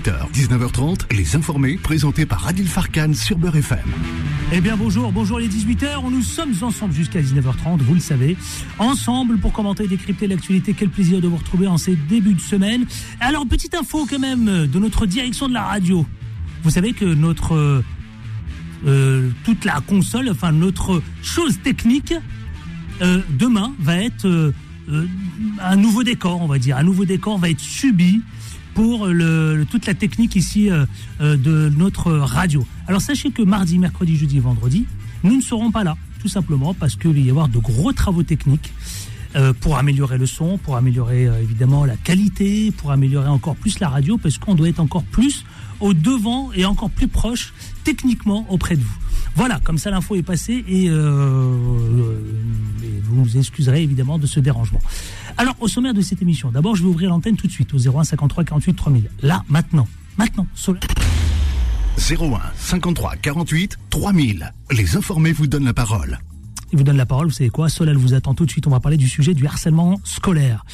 18h, 19h30, les informés présentés par Adil Farkan sur Beurre FM. Eh bien bonjour, bonjour les 18h, nous sommes ensemble jusqu'à 19h30, vous le savez, ensemble pour commenter et décrypter l'actualité. Quel plaisir de vous retrouver en ces débuts de semaine. Alors petite info quand même de notre direction de la radio. Vous savez que notre euh, toute la console, enfin notre chose technique, euh, demain va être euh, un nouveau décor, on va dire. Un nouveau décor va être subi toute la technique ici de notre radio. Alors sachez que mardi, mercredi, jeudi vendredi, nous ne serons pas là, tout simplement parce qu'il va y avoir de gros travaux techniques. pour améliorer le son, pour améliorer évidemment la qualité, pour améliorer encore plus la radio, parce qu'on doit être encore plus au devant et encore plus proche techniquement auprès de vous. Voilà, comme ça l'info est passée et, euh, vous nous excuserez évidemment de ce dérangement. Alors, au sommaire de cette émission, d'abord je vais ouvrir l'antenne tout de suite au 01 53 48 3000. Là, maintenant, maintenant, 01 53 48 3000. Les informés vous donnent la parole. Ils vous donnent la parole, vous savez quoi? Solal vous attend tout de suite, on va parler du sujet du harcèlement scolaire.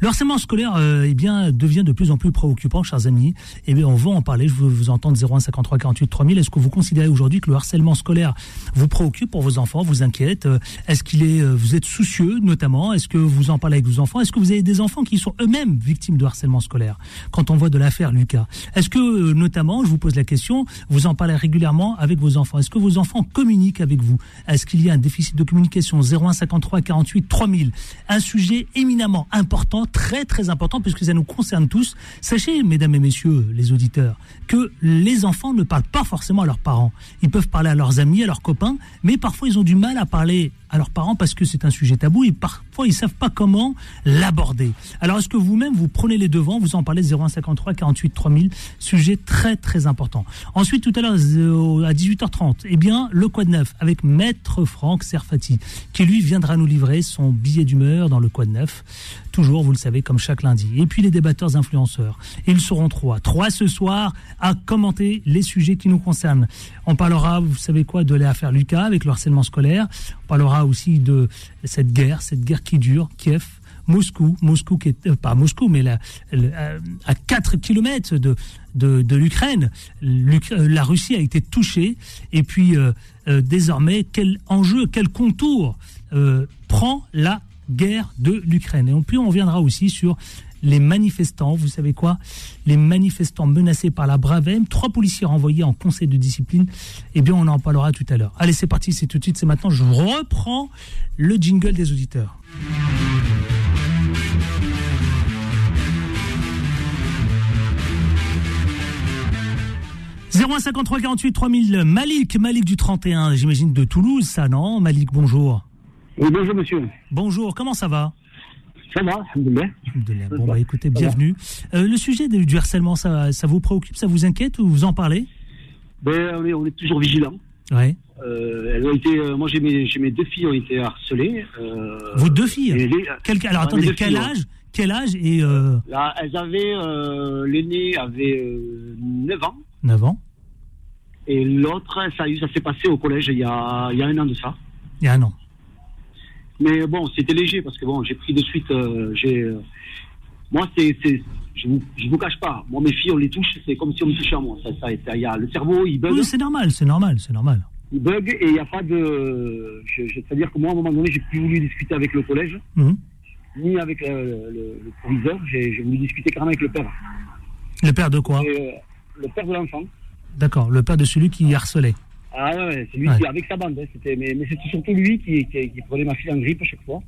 Le harcèlement scolaire euh, eh bien, devient de plus en plus préoccupant, chers amis. Eh bien, on va en parler. Je veux vous entendre 01 53 48 3000. Est-ce que vous considérez aujourd'hui que le harcèlement scolaire vous préoccupe pour vos enfants, vous inquiète euh, Est-ce qu'il est, euh, vous êtes soucieux, notamment? Est-ce que vous en parlez avec vos enfants? Est-ce que vous avez des enfants qui sont eux-mêmes victimes de harcèlement scolaire? Quand on voit de l'affaire Lucas, est-ce que, notamment, je vous pose la question, vous en parlez régulièrement avec vos enfants. Est-ce que vos enfants communiquent avec vous? Est-ce qu'il y a un déficit de communication? 01 53 48 3000 Un sujet éminemment important très très important puisque ça nous concerne tous. Sachez, mesdames et messieurs les auditeurs, que les enfants ne parlent pas forcément à leurs parents. Ils peuvent parler à leurs amis, à leurs copains, mais parfois ils ont du mal à parler à leurs parents parce que c'est un sujet tabou et parfois ils savent pas comment l'aborder. Alors est-ce que vous-même vous prenez les devants, vous en parlez 0153 48 3000, sujet très très important. Ensuite tout à l'heure euh, à 18h30, eh bien le Quad Neuf avec maître Franck Serfati qui lui viendra nous livrer son billet d'humeur dans le Quad Neuf. Toujours, vous le savez, comme chaque lundi. Et puis les débatteurs influenceurs. Ils seront trois. Trois ce soir à commenter les sujets qui nous concernent. On parlera, vous savez quoi, de l'affaire Lucas avec le harcèlement scolaire. On parlera aussi de cette guerre, cette guerre qui dure, Kiev, Moscou, Moscou qui est euh, pas Moscou, mais euh, à 4 kilomètres de, de, l'Ukraine. Euh, la Russie a été touchée. Et puis, désormais, quel enjeu, quel contour prend la guerre de l'Ukraine? Et puis, on reviendra aussi sur les manifestants, vous savez quoi? Les manifestants menacés par la Bravem, trois policiers renvoyés en conseil de discipline. Eh bien, on en parlera tout à l'heure. Allez, c'est parti, c'est tout de suite, c'est maintenant. Je reprends le jingle des auditeurs. 0153 48 3000 Malik, Malik du 31, j'imagine de Toulouse, ça non? Malik, bonjour. Oui, bonjour monsieur. Bonjour, comment ça va? Ça va, Bon, bah écoutez, bienvenue. Euh, le sujet du harcèlement, ça, ça vous préoccupe, ça vous inquiète ou vous en parlez? Ben, on, est, toujours vigilant. Ouais. Euh, elles ont été, euh, moi, j'ai mes, mes, deux filles ont été harcelées. Vos deux filles? Alors attendez, quel âge Quel âge et Là, elles avaient, l'aînée avait 9 ans. 9 ans. Et l'autre, ça, ça s'est passé au collège il y, a, il y a un an de ça. Il y a un an. Mais bon, c'était léger parce que bon, j'ai pris de suite. Euh, j'ai, euh, moi, c'est, je vous, je vous cache pas. Moi, mes filles, on les touche, c'est comme si on me touchait à moi. Ça, ça, y a, le cerveau, il bug. Oui, c'est normal, c'est normal, c'est normal. Il bug et il n'y a pas de. C'est-à-dire que moi, à un moment donné, j'ai plus voulu discuter avec le collège, mhm. ni avec le, le, proviseur. J'ai, voulu discuter carrément avec le père. Le père de quoi? Euh, Le père de l'enfant. D'accord, le père de celui qui harcelait. Ah ouais, c'est lui qui, avec sa bande. Hein, c'était, mais, mais c'était surtout lui qui, qui, qui, prenait ma fille en grippe à chaque fois.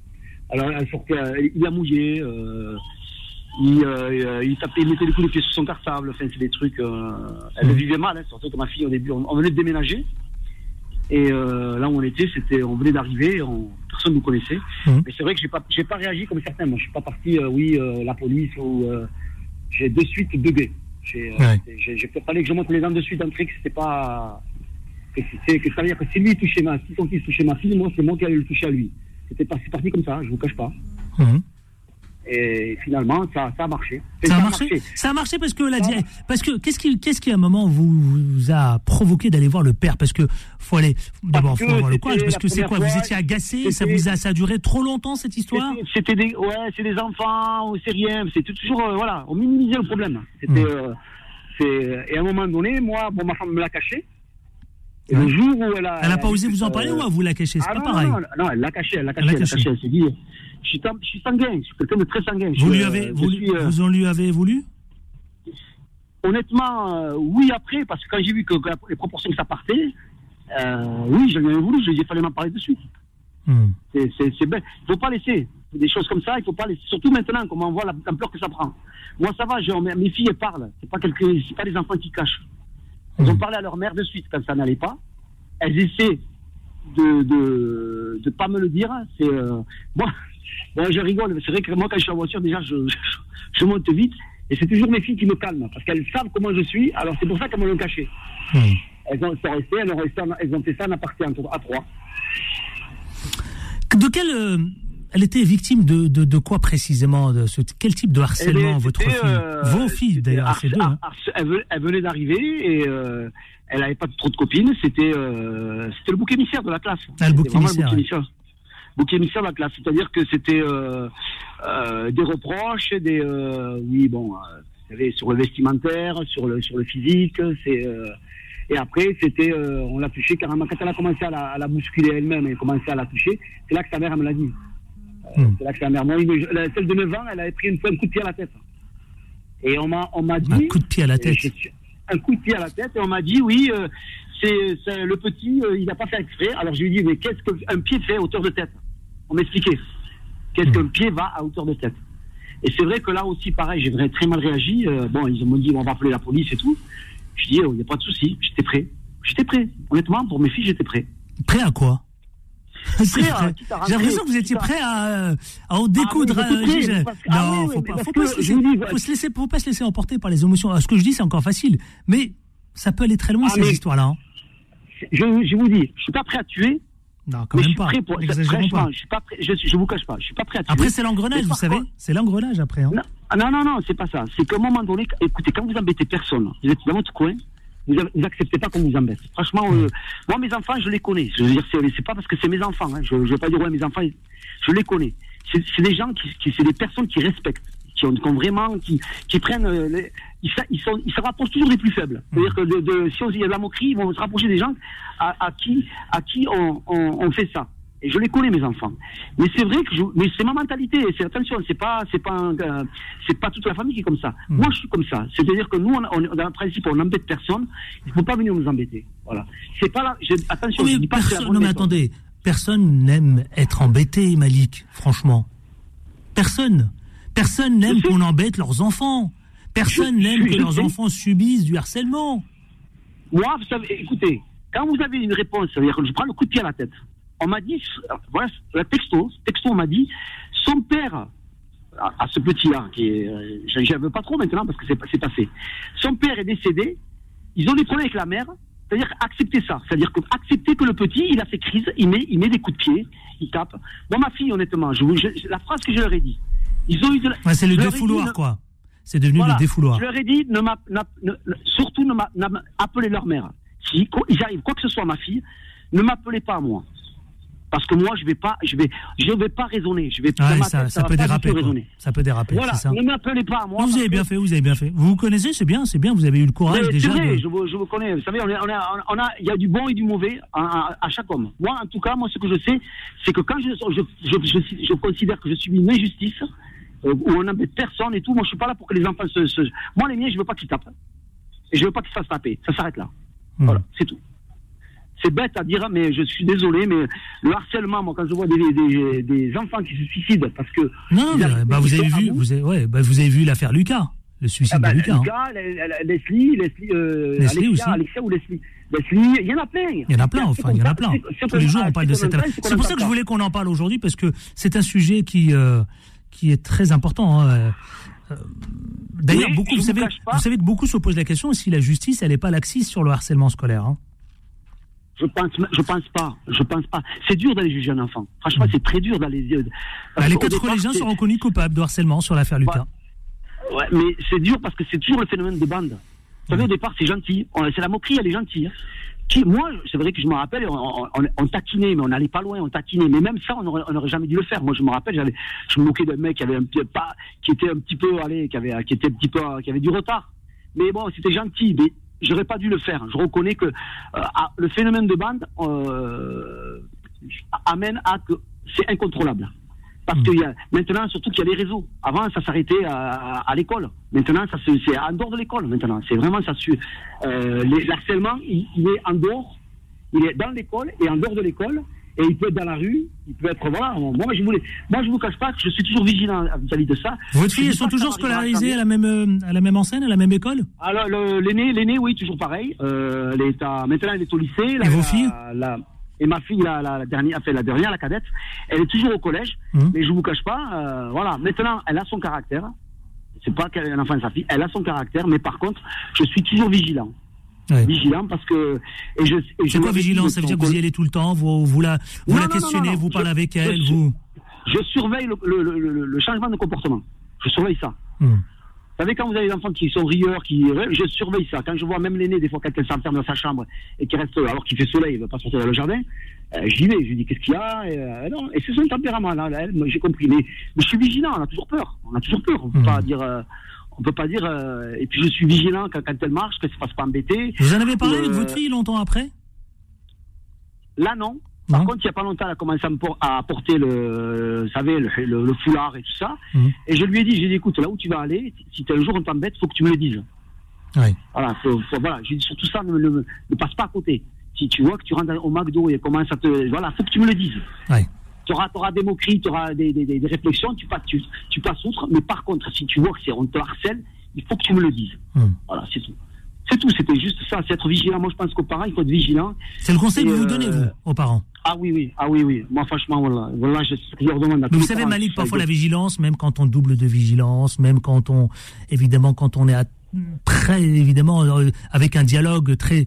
Alors elle sortait, il a mouillé, euh, il, euh, il, tapait, il mettait des coups de pied sur son cartable. Enfin, c'est des trucs. Euh, elle le vivait mal, hein, surtout que ma fille au début, on, venait de déménager. Et euh, là où on était, c'était, on venait d'arriver, personne ne nous connaissait. Mmh. Mais c'est vrai que j'ai pas, j'ai pas réagi comme certains. Moi, je suis pas parti, euh, oui, euh, la police ou j'ai de suite bugué. J'ai, ouais. j'ai, j'ai fallait que je montre les dents de suite d'entrée que c'était pas c'est que ça veut dire que si lui touchait ma, touchait ma fille, moi c'est moi qui allais le toucher à lui. C'était parti, comme ça, je vous cache pas. Mhm. Et finalement, ça, ça a marché. Ça, a marché. Ça a marché parce que la, parce que qu'est-ce qui, qu'est-ce qui à un moment vous, vous a provoqué d'aller voir le père? Parce que faut aller d'abord faut voir le courage. Parce que c'est quoi? Vous étiez agacé? Ça vous a, ça a duré trop longtemps cette histoire? C'était des, ouais, c'est des enfants, c'est rien. C'était toujours, euh, voilà, on minimisait le problème. C'était. Mhm. Euh, Et à un moment donné, moi, bon, ma femme me l'a caché. Et le jour où elle a. Elle n'a pas osé vous en parler ou vous la caché C'est ah pas pareil. Non, non, elle l'a caché, elle l'a caché, elle l'a caché. Elle s'est dit, je suis, je suis sanguin, je suis quelqu'un de très sanguin. Vous, lui avez, vous, vous en lui avez voulu? Honnêtement, oui, après, parce que quand j'ai vu que, les proportions que ça partait, oui, j'en ai voulu, ai fallait m'en parler de suite. Hmm. C'est bête. Il ne faut pas laisser des choses comme ça, il faut pas laisser. Surtout maintenant, comme on voit l'ampleur que ça prend. Moi, ça va, genre, mes filles, elles parlent. C'est pas, quelques, pas des enfants qui cachent. Elles ont hmm. parlé à leur mère de suite quand ça n'allait pas. Elles essaient de de, de pas me le dire. C'est euh, moi, je rigole. C'est vrai que moi, quand je suis en voiture, déjà, je, je, monte vite. Et c'est toujours mes filles qui me calment parce qu'elles savent comment je suis. Alors c'est pour ça qu'elles me l'ont caché. Hmm. Elles ont resté, elles ont, resté, elles ont fait ça en aparté à trois. De quelle euh, elle était victime de, de, de, quoi précisément de ce, Quel type de harcèlement votre fille euh, Vos filles d'ailleurs, c'est deux. Hein. Elle, venait d'arriver et euh, elle n'avait pas trop de copines. C'était euh, c'était le bouc émissaire de la classe. Ah, le bouc émissaire. Bouc émissaire de la classe. C'est-à-dire que c'était euh, des reproches, des oui bon, vous savez, sur le vestimentaire, sur le sur le physique, c'est et après, c'était, on l'a touché carrément. Quand elle a commencé à la, à la bousculer elle-même et commencé à la toucher, c'est là que sa mère elle me l'a dit. Hmm. C'est là que sa mère. Moi, celle de 9 ans, elle avait pris une fois un coup de pied à la tête. Et on m'a, on m'a dit. Un coup de pied à la tête. Un coup de pied à la tête, et on m'a dit, oui, euh, c'est, le petit, euh, il n'a pas fait exprès. Alors je lui ai dit, mais qu'est-ce qu'un pied fait à hauteur de tête? On m'expliquait. Qu'est-ce hmm. qu'un pied va à hauteur de tête? Et c'est vrai que là aussi, pareil, j'ai très mal réagi. Euh, bon, ils m'ont dit, on va appeler la police et tout. Je dis, oh, il n'y a pas de souci, j'étais prêt. J'étais prêt. Honnêtement, pour mes filles, j'étais prêt. Prêt à quoi? J'ai l'impression que vous étiez prêt à, à en découdre. non, faut pas, faut pas, se laisser, faut laisser, faut pas se laisser emporter par les émotions. Ce que je dis, c'est encore facile, mais ça peut aller très loin ah, ces histoires-là. Hein. Je, je vous dis, je suis pas prêt à tuer. Non, quand même pas. Pour, je suis pas prêt, je, je vous cache pas, je suis pas prêt à tuer. Après, c'est l'engrenage, vous savez. C'est l'engrenage après. Hein. Non, non, non, c'est pas ça. C'est qu'à un moment donné, écoutez, quand vous embêtez personne, vous êtes dans votre coin, vous n'acceptez pas qu'on vous embête. Franchement, euh, moi, mes enfants, je les connais. Je veux dire, c'est pas parce que c'est mes enfants. Hein. Je ne veux pas dire, ouais, mes enfants, je les connais. C'est des gens qui, qui c'est des personnes qui respectent, qui ont, qui ont vraiment, qui, qui prennent, euh, les, ils, ils, sont, ils se rapprochent toujours des plus faibles. C'est-à-dire que de, de, si on y a de la moquerie, ils vont se rapprocher des gens à, à qui, à qui on, on, on fait ça. Et je les connais mes enfants. Mais c'est vrai que je, mais c'est ma mentalité. C'est attention, c'est pas c'est pas euh, c'est pas toute la famille qui est comme ça. Hmm. Moi je suis comme ça. C'est-à-dire que nous on, on, dans le principe on n'embête personne. Il faut pas venir nous embêter. Voilà. C'est pas là. attention. je dis pas personne, non mais attendez. Personne n'aime être embêté, Malik. Franchement, personne. Personne n'aime qu'on embête leurs enfants. Personne n'aime que leurs enfants subissent du harcèlement. Moi, vous savez, écoutez, quand vous avez une réponse, c'est-à-dire que je prends le coup de pied à la tête on m'a dit, voilà, le texto, texto, on m'a dit, son père, à, ce petit-là, qui est, euh, j'en veux pas trop maintenant parce que c'est passé, son père est décédé, ils ont des problèmes avec la mère, c'est-à-dire accepter ça, c'est-à-dire que accepter que le petit, il a fait crise, il met, il met des coups de pied, il tape. Moi, ma fille, honnêtement, je, la phrase que je leur ai dit, ils ont eu de c'est le défouloir, quoi. C'est devenu le défouloir. Je leur ai dit, ne surtout ne appelez leur mère. Si ils arrivent quoi que ce soit ma fille, ne m'appelez pas à moi. Parce que moi, je vais pas, je vais, je vais pas raisonner. Je vais ouais, ça, ça, peut déraper, ça, peut déraper. Voilà. Ça. Ne m'appelez pas moi. vous avez bien fait, vous avez bien fait. Vous vous connaissez, c'est bien, c'est bien. Vous avez eu le courage déjà. Vrai, je, vous, je, vous, connais. Vous savez, on, a, on, a, il y a du bon et du mauvais à, à, chaque homme. Moi, en tout cas, moi, ce que je sais, c'est que quand je, je, je, je, considère que je suis une injustice, euh, où on n'embête personne et tout, moi, je suis pas là pour que les enfants se, se... moi, les miens, je veux pas qu'ils tapent. Et je veux pas qu'ils se fassent taper. Ça s'arrête là. Hmm. Voilà, c'est tout c'est bête à dire, mais je suis désolé, mais le harcèlement, moi, quand je vois des, des, enfants qui se suicident parce que. Non, bah, vous, avez vu, vous, avez, ouais, bah, vous avez vu l'affaire Lucas, le suicide ah bah, de Lucas. Hein. Lucas, hein. Leslie, Leslie, euh, Leslie Alexia, aussi. Alexia ou Leslie? Leslie, il y en a plein. Il y en a plein, enfin, il y en a plein. Tous les jours, on parle de cette affaire. C'est pour ça que je voulais qu'on en parle aujourd'hui, parce que c'est un sujet qui, euh, qui est très important. Hein. Euh, d'ailleurs, beaucoup, vous savez, vous savez que beaucoup se posent la question si la justice, elle n'est pas laxiste sur le harcèlement scolaire. Hein. Je pense, je pense pas. Je pense pas. C'est dur d'aller juger un enfant. Franchement, mm. c'est très dur d'aller. Euh, bah, les quatre collégiens sont reconnus coupables de harcèlement sur l'affaire Lucas. Ouais, mais c'est dur parce que c'est toujours le phénomène de bande. Vous savez, au départ, c'est gentil. C'est la moquerie, elle est gentille. Hein. Qui, moi, c'est vrai que je me rappelle, on, taquinait, mais on n'allait pas loin, on taquinait. Mais même ça, on n'aurait jamais dû le faire. Moi, je me rappelle, je me moquais d'un mec qui avait un petit, pas, qui était un petit peu, allez, qui avait, qui était un petit peu, qui avait du retard. Mais bon, c'était gentil, mais j'aurais pas dû le faire. Je reconnais que ah, le phénomène de bande amène à que c'est incontrôlable. Parce que y a, maintenant, surtout qu'il y a les réseaux. Avant, ça s'arrêtait à, à, l'école. Maintenant, ça c'est en dehors de l'école. Maintenant, c'est vraiment ça. Euh, L'harcèlement, il, est en dehors. Il est dans l'école et en dehors de l'école. Et il peut être dans la rue. Il peut être voilà. Moi, je voulais. Moi, je vous cache pas que je suis toujours vigilant vis-à-vis de ça. Vos filles sont toujours scolarisées à la même à la même enseigne, à la même école? Alors l'aîné, l'aîné, oui, toujours pareil. Euh, elle est à, maintenant, elle est au lycée. et vos filles? et ma fille, la, la, dernière, fait la dernière, la cadette, elle est toujours au collège, mmh. mais je vous cache pas, euh, voilà. Maintenant, elle a son caractère. C'est pas qu'elle est un enfant de sa fille, elle a son caractère, mais par contre, je suis toujours vigilant. Vigilant parce que. Et je, c'est quoi vigilant Ça veut dire que vous y allez tout le temps, vous, vous la, vous la questionnez, vous parlez avec elle, je, vous. Je surveille le, le, le, changement de comportement. Je surveille ça. Mmh. Vous savez, quand vous avez des enfants qui sont rieurs, qui, je surveille ça. Quand je vois même l'aîné, des fois, quand elle s'enferme dans sa chambre et qui reste, alors qu'il fait soleil, il ne veut pas sortir dans le jardin, euh, j'y vais, je lui dis qu'est-ce qu'il y a, et, euh, non, et c'est son tempérament, là, elle, j'ai compris. Mais, je suis vigilant, on a toujours peur. On a toujours peur. On peut mmh. pas dire, euh, on peut pas dire, euh, et puis je suis vigilant quand, quand elle marche, qu'elle se fasse pas embêter. Vous en avez parlé avec votre fille longtemps après? Là, non. Par contre, il n'y a pas longtemps, elle a commencé à, porter le, vous savez, le, foulard et tout ça. Mhm. Et je lui ai dit, j'ai dit, écoute, là où tu vas aller, si un jour on t'embête, il faut que tu me le dises. Oui. Voilà, faut, voilà. J'ai dit surtout ça, ne, ne, passe pas à côté. Si tu vois que tu rentres au McDo et commence à te, voilà, faut que tu me le dises. Oui. Tu auras, auras, des moqueries, tu auras des, des, des, réflexions, tu passes, tu, tu, passes outre. Mais par contre, si tu vois que c'est on te harcèle, il faut que tu me le dises. Mhm. Voilà, c'est tout. C'est tout, c'était juste ça, c'est être vigilant. Moi, je pense qu'aux parents, il faut être vigilant. C'est le conseil que vous donnez, vous, aux parents ah oui, oui, ah oui, oui. Moi, franchement, voilà, voilà je, leur demande à Vous savez, Malik, parfois la vigilance, même quand on double de vigilance, même quand on, évidemment, quand on est à, très, évidemment, euh, avec un dialogue très,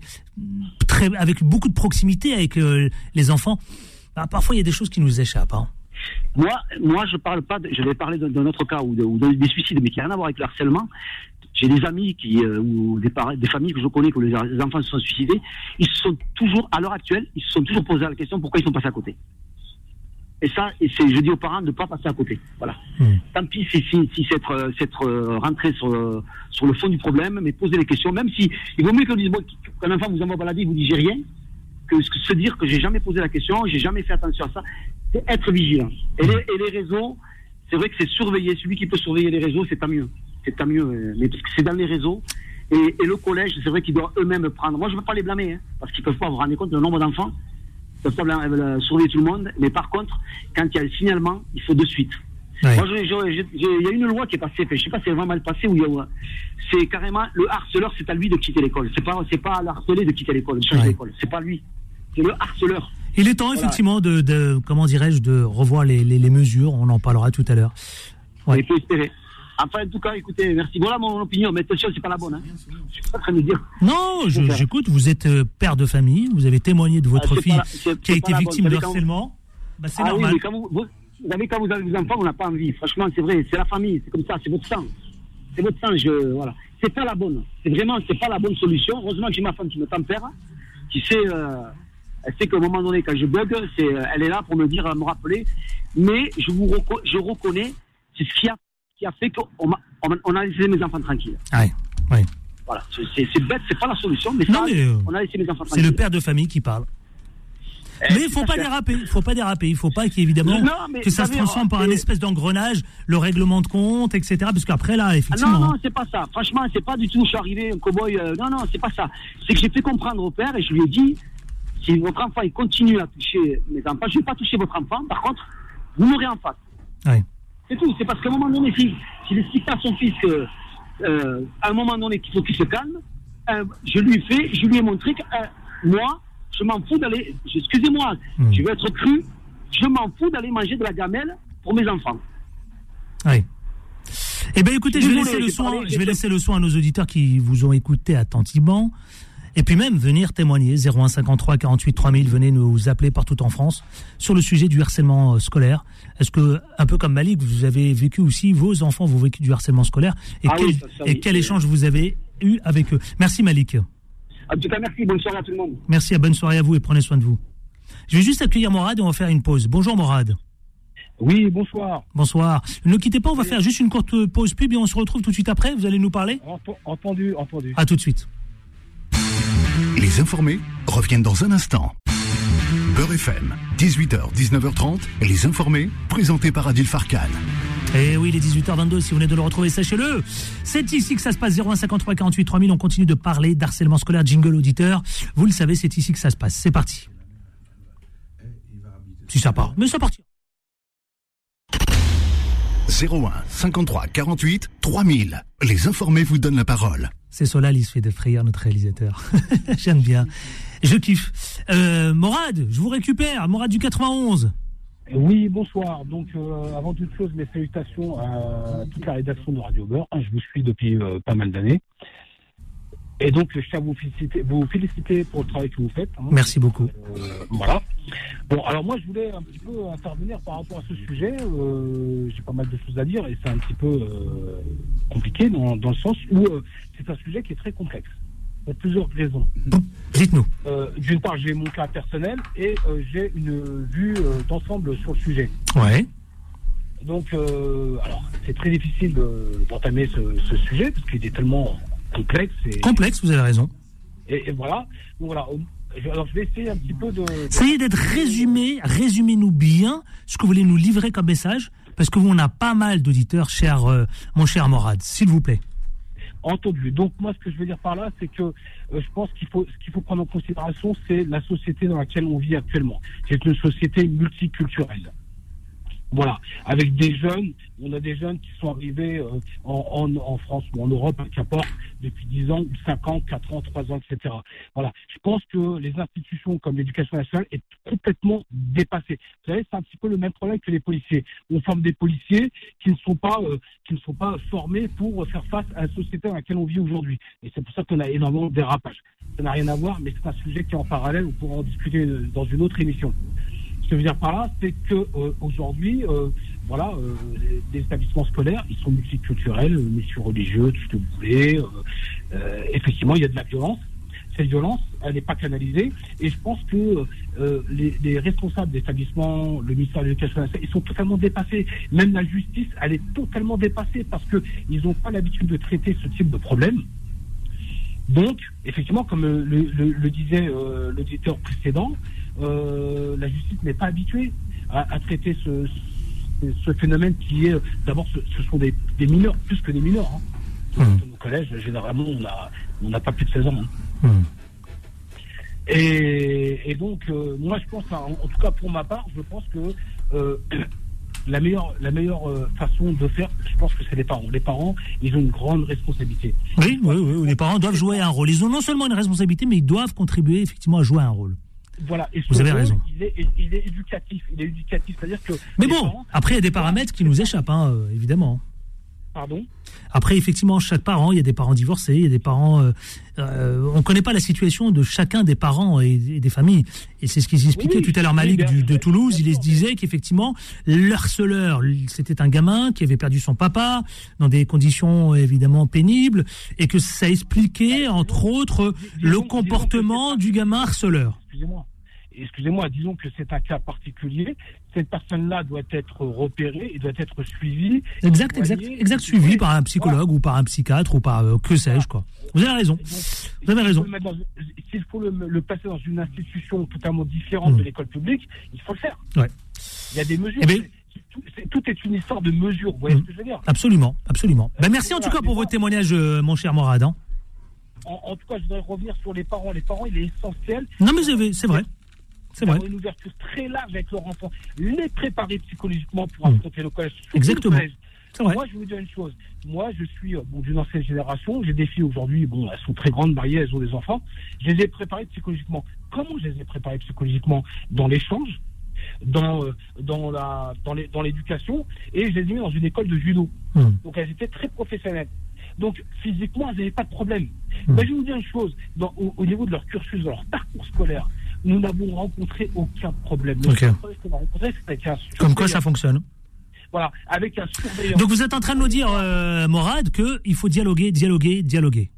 très, avec beaucoup de proximité avec euh, les enfants, bah, parfois il y a des choses qui nous échappent. Hein. Moi, moi, je parle pas. je vais parler d'un autre cas ou, de, des suicides, mais qui n'a rien à voir avec le harcèlement. J'ai des amis qui, euh, ou des, des, familles que je connais, que les, enfants se sont suicidés. Ils se sont toujours, à l'heure actuelle, ils se sont toujours posé la question pourquoi ils sont passés à côté? Et ça, et je dis aux parents de ne pas passer à côté. Voilà. Hmm. Tant pis si, si, si c'est être, euh, rentré sur, sur le fond du problème, mais poser les questions, même si il vaut mieux qu'on dise bon, qu'un enfant vous envoie balader, vous dit j'ai rien, que se dire que j'ai jamais posé la question, j'ai jamais fait attention à ça, c'est être vigilant. Et les, et les réseaux, c'est vrai que c'est surveiller. Celui qui peut surveiller les réseaux, c'est pas mieux c'est tant mieux. Euh, mais parce que c'est dans les réseaux. Et, le collège, c'est vrai qu'ils doivent eux-mêmes prendre. Moi, je ne veux pas les blâmer, hein, parce qu'ils peuvent pas vous rendre compte du nombre d'enfants. Ils peuvent pas euh, surveiller tout le monde. Mais par contre, quand il y a le signalement, il faut de suite. Moi, il y a une loi qui est passée, je ne sais pas si elle vraiment mal passée ou c'est carrément le harceleur, c'est à lui de quitter l'école. C'est pas, c'est pas l'harcelé de quitter l'école, de changer l'école. C'est pas lui. C'est le harceleur. Il est temps effectivement de, comment dirais-je, de revoir les, mesures. On en parlera tout à l'heure. Il faut espérer. Enfin, en tout cas, écoutez, merci. Voilà mon opinion, mais attention, c'est pas la bonne. Hein. Je suis pas en train de dire. Non, j'écoute. Vous êtes euh, père de famille. Vous avez témoigné de votre ah, fille qui a été victime de harcèlement. Bah, c'est ah normal. Oui, quand vous, vous, savez, quand vous avez des enfants, on n'a pas envie. Franchement, c'est vrai. C'est la famille. C'est comme ça. C'est votre sang. C'est votre sang. Je, voilà. C'est pas la bonne. C'est vraiment, c'est pas la bonne solution. Heureusement que j'ai ma femme qui me tempère, qui sait. Euh, elle sait qu'à un moment donné, quand je bug, c'est, euh, elle est là pour me dire, me rappeler. Mais je vous, je reconnais, c'est ce qui a qui a fait qu'on on a laissé mes enfants tranquilles. Oui, oui. Voilà, c'est bête, c'est pas la solution, mais, ça, euh, on a laissé mes enfants tranquilles. C'est le père de famille qui parle. Eh, mais il faut pas déraper, il faut pas déraper, il faut pas qu'évidemment que ça se transforme par un espèce d'engrenage, le règlement de compte, etc. Parce qu'après là, effectivement. Ah non, non, c'est pas ça. Franchement, c'est pas du tout. Je suis arrivé un cowboy. Euh, non, non, c'est pas ça. C'est que j'ai fait comprendre au père et je lui ai dit, si votre enfant il continue à toucher mes enfants, je vais pas toucher votre enfant. Par contre, vous m'aurez en face. Oui. C'est tout. C'est parce qu'à un moment donné, s'il si, n'explique pas à son fils qu'à euh, un moment donné, qu'il faut qu'il se calme, euh, je lui ai fait, je lui ai montré que euh, moi, je m'en fous d'aller, excusez-moi, hmm. je veux être cru, je m'en fous d'aller manger de la gamelle pour mes enfants. Oui. Eh bien, écoutez, je vais, laisser le soin, je vais laisser le soin à nos auditeurs qui vous ont écouté attentivement. Et puis même venir témoigner 0153 48 3000, venez nous appeler partout en France sur le sujet du harcèlement euh, scolaire. Est-ce que un peu comme Malik, vous avez vécu aussi vos enfants vous vécu du harcèlement scolaire et ah quel, et quel échange vous avez eu avec eux? Merci Malik. En tout cas, merci. Bonne soirée à tout le monde. Merci, à bonne soirée à vous et prenez soin de vous. Je vais juste accueillir Morad et on va faire une pause. Bonjour Morad. Oui, bonsoir. Bonsoir. Ne quittez pas, on va faire juste une courte pause pub et on se retrouve tout de suite après. Vous allez nous parler? Entendu, entendu. À tout de suite. Les informés reviennent dans un instant. Beurre FM, 18h, 19h30, Les informés, présentés par Adil Farkan. Et eh oui, les 18h22, si vous venez de le retrouver, sachez-le. C'est ici que ça se passe, 0153 48 3000. On continue de parler d'harcèlement scolaire, jingle auditeur. Vous le savez, c'est ici que ça se passe. C'est parti. Si ça part, mais ça partira. 01 53 48 3000. Les informés vous donnent la parole. C'est se fait de frayeur, notre réalisateur. J'aime bien. Je kiffe. Euh, Morad, je vous récupère. Morad du 91. Oui, bonsoir. Donc, euh, avant toute chose, mes salutations à toute la rédaction de Radio Beurre. Je vous suis depuis euh, pas mal d'années. Et donc, je tiens à vous féliciter, vous féliciter pour le travail que vous faites. Hein. Merci beaucoup. Euh, voilà. Bon, alors moi, je voulais un petit peu intervenir par rapport à ce sujet. J'ai pas mal de choses à dire et c'est un petit peu compliqué dans, dans, le sens où c'est un sujet qui est très complexe pour plusieurs raisons. Dites-nous. Euh, d'une part, j'ai mon cas personnel et euh, j'ai une vue euh, d'ensemble sur le sujet. Ouais. Donc, alors, c'est très difficile d'entamer ce, sujet parce qu'il est tellement complexe. Et, complexe, vous avez raison. Et, voilà. Alors, je vais essayer un petit peu de. Essayez d'être résumé. Résumez-nous bien ce que vous voulez nous livrer comme message parce que vous, on a pas mal d'auditeurs, cher, mon cher Morad, s'il vous plaît entendu. Donc moi, ce que je veux dire par là, c'est que euh, je pense qu'il faut, ce qu'il faut prendre en considération, c'est la société dans laquelle on vit actuellement. C'est une société multiculturelle. Voilà, avec des jeunes, on a des jeunes qui sont arrivés euh, en, en, France ou en Europe, qu'importe, depuis 10 ans, ou 5 ans, 4 ans, 3 ans, etc. Voilà, je pense que les institutions comme l'éducation nationale est complètement dépassées. Vous savez, c'est un petit peu le même problème que les policiers. On forme des policiers qui ne sont pas, euh, qui ne sont pas formés pour faire face à la société dans laquelle on vit aujourd'hui. Et c'est pour ça qu'on a énormément de dérapages. Ça n'a rien à voir, mais c'est un sujet qui est en parallèle, on pourra en discuter euh, dans une autre émission que je veux dire par là, c'est que euh, aujourd'hui, euh, voilà, euh, les, établissements scolaires, ils sont multiculturels, multireligieux, tout ce que vous voulez. effectivement, il y a de la violence. Cette violence, elle n'est pas canalisée. Et je pense que les, responsables d'établissements, le ministère de l'Éducation ils sont totalement dépassés. Même la justice, elle est totalement dépassée parce qu'ils n'ont pas l'habitude de traiter ce type de problème. Donc, effectivement, comme le, disait l'auditeur précédent, euh, la justice n'est pas habituée à, traiter ce, phénomène qui est d'abord ce, sont des, mineurs plus que des mineurs. Hein. Dans mmh. nos collèges, généralement, on n'a pas plus de 16 ans. Hein. Mmh. Et, donc, euh, moi, je pense, en, tout cas pour ma part, je pense que euh, la meilleure, la meilleure façon de faire, je pense que c'est les parents. Les parents, ils ont une grande responsabilité. Oui, oui, oui, les parents doivent jouer un rôle. Ils ont non seulement une responsabilité, mais ils doivent contribuer effectivement à jouer un rôle. Voilà. Et Vous avez raison. Il est, il est, éducatif. Il est éducatif. C'est-à-dire que. Mais bon, après, il y a des paramètres qui nous échappent, hein, euh, évidemment. Pardon? Après, effectivement, chaque parent, il y a des parents divorcés, il y a des parents. Euh, euh, on ne connaît pas la situation de chacun des parents et, des familles. Et c'est ce qu'ils expliquaient tout à l'heure, Malik de Toulouse. il se disait qu'effectivement, l'harceleur, c'était un gamin qui avait perdu son papa dans des conditions évidemment pénibles et que ça expliquait, entre autres, le comportement du gamin harceleur. Excusez-moi excusez-moi, disons que c'est un cas particulier, cette personne-là doit être repérée et doit être suivie. Exact, exact, exact, suivie par un psychologue ou par un psychiatre ou par euh, que sais-je, quoi. Vous avez raison. Vous avez raison. S'il faut le, passer dans une institution totalement différente de hmm. l'école publique, il faut le faire. Ouais. Il y a des mesures. Eh tout, est une histoire de mesures, vous voyez ce que je veux dire? Absolument, absolument. Ben, merci en tout cas pour votre témoignage, euh, mon cher Morad. Hein. En, tout cas, je voudrais revenir sur les parents. Les parents, il est essentiel. Non, mais c'est vrai. C'est vrai. une ouverture très large avec leur enfant, les préparer psychologiquement pour mmh. affronter le collège. Exactement. Moi, je vous dire une chose. Moi, je suis euh, bon, d'une ancienne génération. J'ai des filles aujourd'hui, bon, elles sont très grandes, mariées, elles ont des enfants. Je les ai préparées psychologiquement. Comment je les ai préparées psychologiquement? Dans l'échange, dans, euh, dans, la, dans l'éducation, et je les ai mis dans une école de judo. Mmh. Donc, elles étaient très professionnelles. Donc, physiquement, elles n'avaient pas de problème. Mmh. Mais je vais vous dire une chose. au, au, niveau de leur cursus, de leur parcours scolaire, nous n'avons rencontré aucun problème. Comme quoi ça fonctionne Voilà, avec un surveillant. Donc vous êtes en train de nous dire, euh, Morad, qu'il faut dialoguer, dialoguer, dialoguer.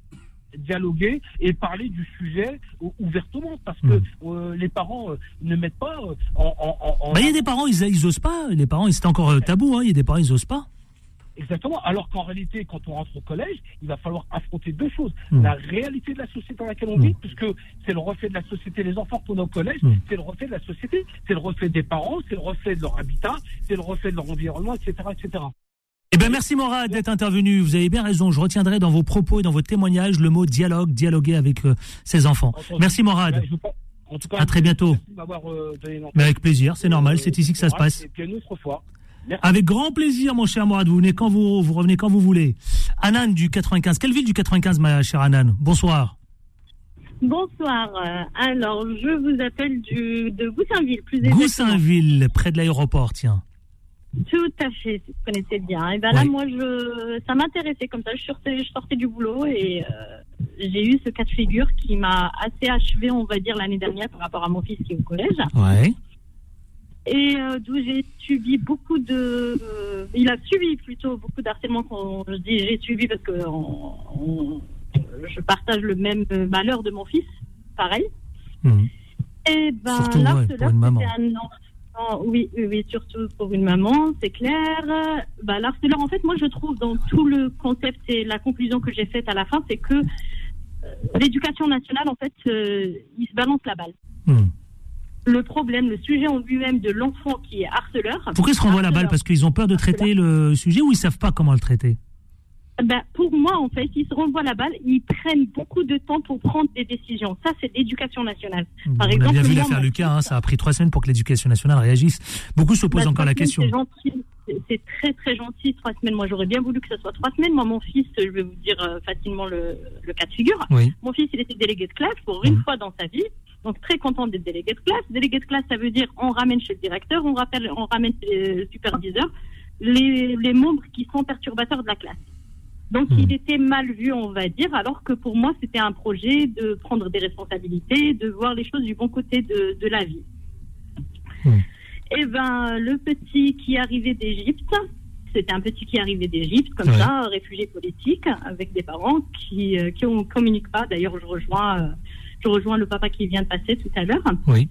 dialoguer et parler du sujet ouvertement parce que Hmm. euh, les parents euh, ne mettent pas en. Bah, il y a des parents, ils, ils osent pas. Les parents, c'est encore tabou. hein. Il y a des parents, ils osent pas. Exactement. Alors qu'en réalité, quand on rentre au collège, il va falloir affronter deux choses. Hmm. La réalité de la société dans laquelle on vit, puisque c'est le reflet de la société. Les enfants qu'on a au collège, Hmm. c'est le reflet de la société. C'est le reflet des parents, c'est le reflet de leur habitat, c'est le reflet de leur environnement, etc. etc. Eh ben merci Morad d'être intervenu. Vous avez bien raison. Je retiendrai dans vos propos et dans vos témoignages le mot dialogue, dialoguer avec euh, ses enfants. Merci Morad. Pas- En tout cas, À très bientôt. m'avoir, euh, donné. Mais avec plaisir, c'est normal. C'est ici que ça se passe. Et puis une autre fois. Merci. Avec grand plaisir, mon cher Morad. Vous venez quand vous, vous revenez quand vous voulez. Anan du 95. Quelle ville du 95, ma chère Anan? Bonsoir. Bonsoir. Euh, Alors, je vous appelle du, de Goussainville, plus exactement. Goussainville, près de l'aéroport, tiens. Tout à fait, si vous connaissez bien. Et ben là, moi, je, ça m'intéressait comme ça. Je sortais, je sortais du boulot et euh, j'ai eu ce cas de figure qui m'a assez achevé, on va dire, l'année dernière par rapport à mon fils qui est au collège. Ouais. Et euh, d'où j'ai subi beaucoup de. euh, il a subi plutôt beaucoup d'harcèlement. Quand je dis j'ai subi parce que on- on- je partage le même malheur de mon fils, pareil. Mhm. Et ben, Surtout, ouais, l'harceleur, pour une maman. un enfant. Oui, oui, oui, surtout pour une maman, c'est clair. Bah, l'harceleur, en fait, moi, je trouve dans tout le concept et la conclusion que j'ai faite à la fin, c'est que euh, l'éducation nationale, en fait, euh, il se balance la balle. Mhm. Le problème, le sujet en lui-même de l'enfant qui est harceleur. Pourquoi ils se renvoient la balle? Parce qu'ils ont peur de traiter le sujet ou ils savent pas comment le traiter? Ben, pour moi, en fait, ils se renvoient la balle, ils prennent beaucoup de temps pour prendre des décisions. Ça, c'est l'éducation nationale. Par On a exemple, bien vu l'affaire Lucas, hein, ça a pris trois semaines pour que l'éducation nationale réagisse. Beaucoup se posent Bah, encore la question. C'est très très gentil, trois semaines. Moi, j'aurais bien voulu que ce soit trois semaines. Moi, mon fils, je vais vous dire euh, facilement le, le cas de figure. Oui. Mon fils, il était délégué de classe pour une Mhm. fois dans sa vie. Donc, très content d'être délégué de classe. Délégué de classe, ça veut dire on ramène chez le directeur, on, rappelle, on ramène chez le superviseur les, les membres qui sont perturbateurs de la classe. Donc, Mhm. il était mal vu, on va dire, alors que pour moi, c'était un projet de prendre des responsabilités, de voir les choses du bon côté de, de la vie. Mhm. Eh ben, le petit qui arrivait d'Égypte, c'était un petit qui arrivait d'Égypte, comme Ouais. ça, réfugié politique, avec des parents qui euh, qui ne communiquent pas. D'ailleurs, je rejoins, je rejoins le papa qui vient de passer tout à l'heure, Oui.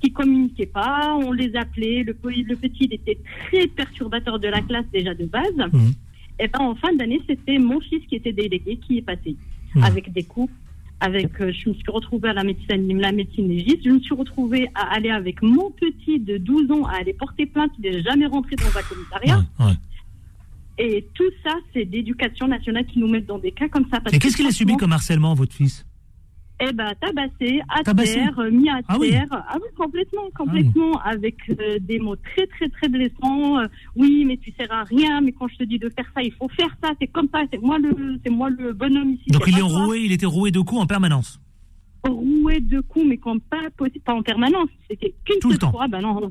qui communiquaient pas. On les appelait. Le, petit, il était très perturbateur de la classe déjà de base. Mhm. Et ben, en fin d'année, c'était mon fils qui était délégué qui est passé Mhm. avec des coups. Avec, euh, je me suis retrouvée à la médecine, la médecine légiste. Je me suis retrouvée à aller avec mon petit de 12 ans à aller porter plainte. Il n'est jamais rentré dans un commissariat. Ouais, ouais. Et tout ça, c'est l'éducation nationale qui nous met dans des cas comme ça. parce Et que qu'est-ce qu'il a subi comme harcèlement, votre fils? Eh ben, tabassé, à Tabassé terre, euh, mis à Ah oui. terre. Ah oui, complètement, complètement, avec euh, des mots très, très, très blessants. Euh, oui, mais tu sers à rien. Mais quand je te dis de faire ça, il faut faire ça. C'est comme ça. C'est moi le, c'est moi le bonhomme ici. Donc il est pas toi. roué, il était roué de coups en permanence. roué de coups, mais quand pas, possi- pas en permanence. C'était qu'une Tout le seule temps. fois. Bah non,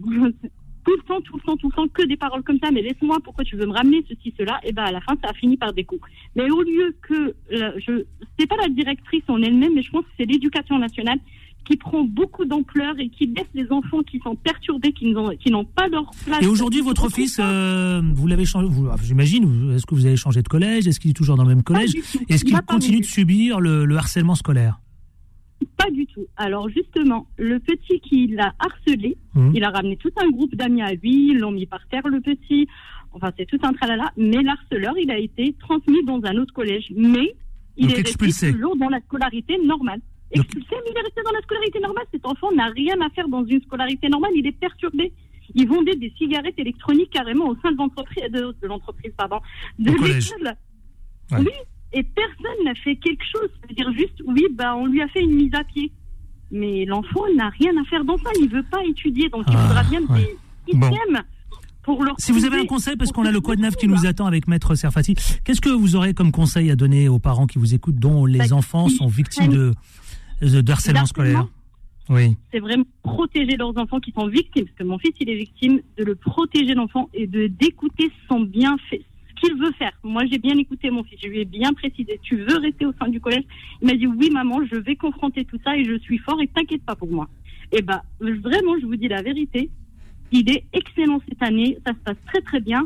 tout le temps, tout le temps, tout le temps, que des paroles comme ça. Mais laisse-moi, pourquoi tu veux me ramener ceci, cela? Et ben à la fin, ça a fini par des coups. Mais au lieu que euh, je, c'est pas la directrice en elle-même, mais je pense que c'est l'éducation nationale qui prend beaucoup d'ampleur et qui laisse les enfants qui sont perturbés, qui n'ont, pas leur place. Et aujourd'hui, votre fils, euh, vous l'avez changé, vous- j'imagine, est-ce que vous avez changé de collège? Est-ce qu'il est toujours dans le même collège? Est-ce Il qu'il continue de subir le, le harcèlement scolaire? Pas du tout. Alors justement, le petit qui l'a harcelé, Mhm. il a ramené tout un groupe d'amis à lui, ils l'ont mis par terre le petit. Enfin, c'est tout un tralala. Mais l'harceleur, il a été transmis dans un autre collège. Mais il Donc est expulsé. resté toujours dans la scolarité normale. Donc- Expulsé, mais il est resté dans la scolarité normale. Cet enfant n'a rien à faire dans une scolarité normale. Il est perturbé. Ils vendaient des cigarettes électroniques carrément au sein de l'entreprise, de, de l'entreprise, pardon, de l'école. Ouais. Oui, et personne n'a fait quelque chose. C'est-à-dire juste, oui, bah, on lui a fait une mise à pied. Mais l'enfant n'a rien à faire dans ça. Il veut pas étudier, donc il Ah, voudra bien des systèmes pour leur. Si vous avez un conseil, parce qu'on a le code je neuf qui trouve. nous attend avec Maître Serfati, qu'est-ce que vous aurez comme conseil à donner aux parents qui vous écoutent, dont les Bah, enfants sont victimes de, de, de harcèlement D'harcèlement. scolaire? Oui. c'est vraiment protéger leurs enfants qui sont victimes, parce que mon fils, il est victime, de le protéger l'enfant et de d'écouter son bienfait, qu'il veut faire. Moi, j'ai bien écouté mon fils, je lui ai bien précisé, tu veux rester au sein du collège Il m'a dit, oui, maman, je vais confronter tout ça et je suis fort et t'inquiète pas pour moi. Et ben, vraiment, je vous dis la vérité, il est excellent cette année, ça se passe très très bien,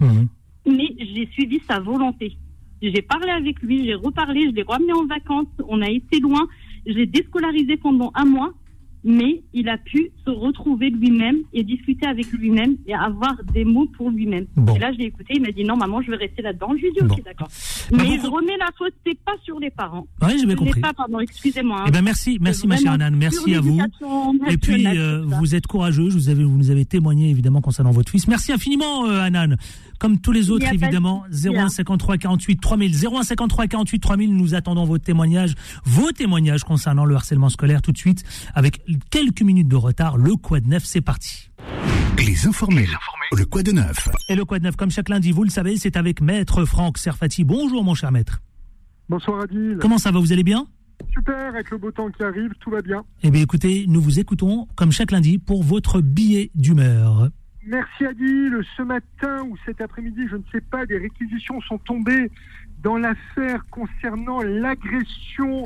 Mhm. mais j'ai suivi sa volonté. J'ai parlé avec lui, j'ai reparlé, je l'ai ramené en vacances, on a été loin, je l'ai déscolarisé pendant un mois mais il a pu se retrouver lui-même et discuter avec lui-même et avoir des mots pour lui-même. Et là, je l'ai écouté, il m'a dit non, maman, je vais rester là-dedans. Je lui ai dit ok, d'accord. Bah, mais je remets la faute, c'est pas sur les parents. Oui, j'ai bien compris. Pas, pardon, excusez-moi. Eh ben merci, merci ma chère Anan, merci à vous. Et puis euh, vous êtes courageuse, vous avez, vous nous avez témoigné évidemment concernant votre fils. Merci infiniment, euh, Anan comme tous les autres évidemment 0153 48 3000 0153 48 3000 nous attendons vos témoignages vos témoignages concernant le harcèlement scolaire tout de suite avec quelques minutes de retard le quad neuf c'est parti les informés. Le quoi de neuf. Et le quoi de neuf, comme chaque lundi, vous le savez, c'est avec Maître Franck Serfati. Bonjour, mon cher maître. Bonsoir, Adil. Comment ça va Vous allez bien? Super, avec le beau temps qui arrive, tout va bien. Eh bien, écoutez, nous vous écoutons, comme chaque lundi, pour votre billet d'humeur. Merci Adil. Ce matin ou cet après-midi, je ne sais pas, des réquisitions sont tombées dans l'affaire concernant l'agression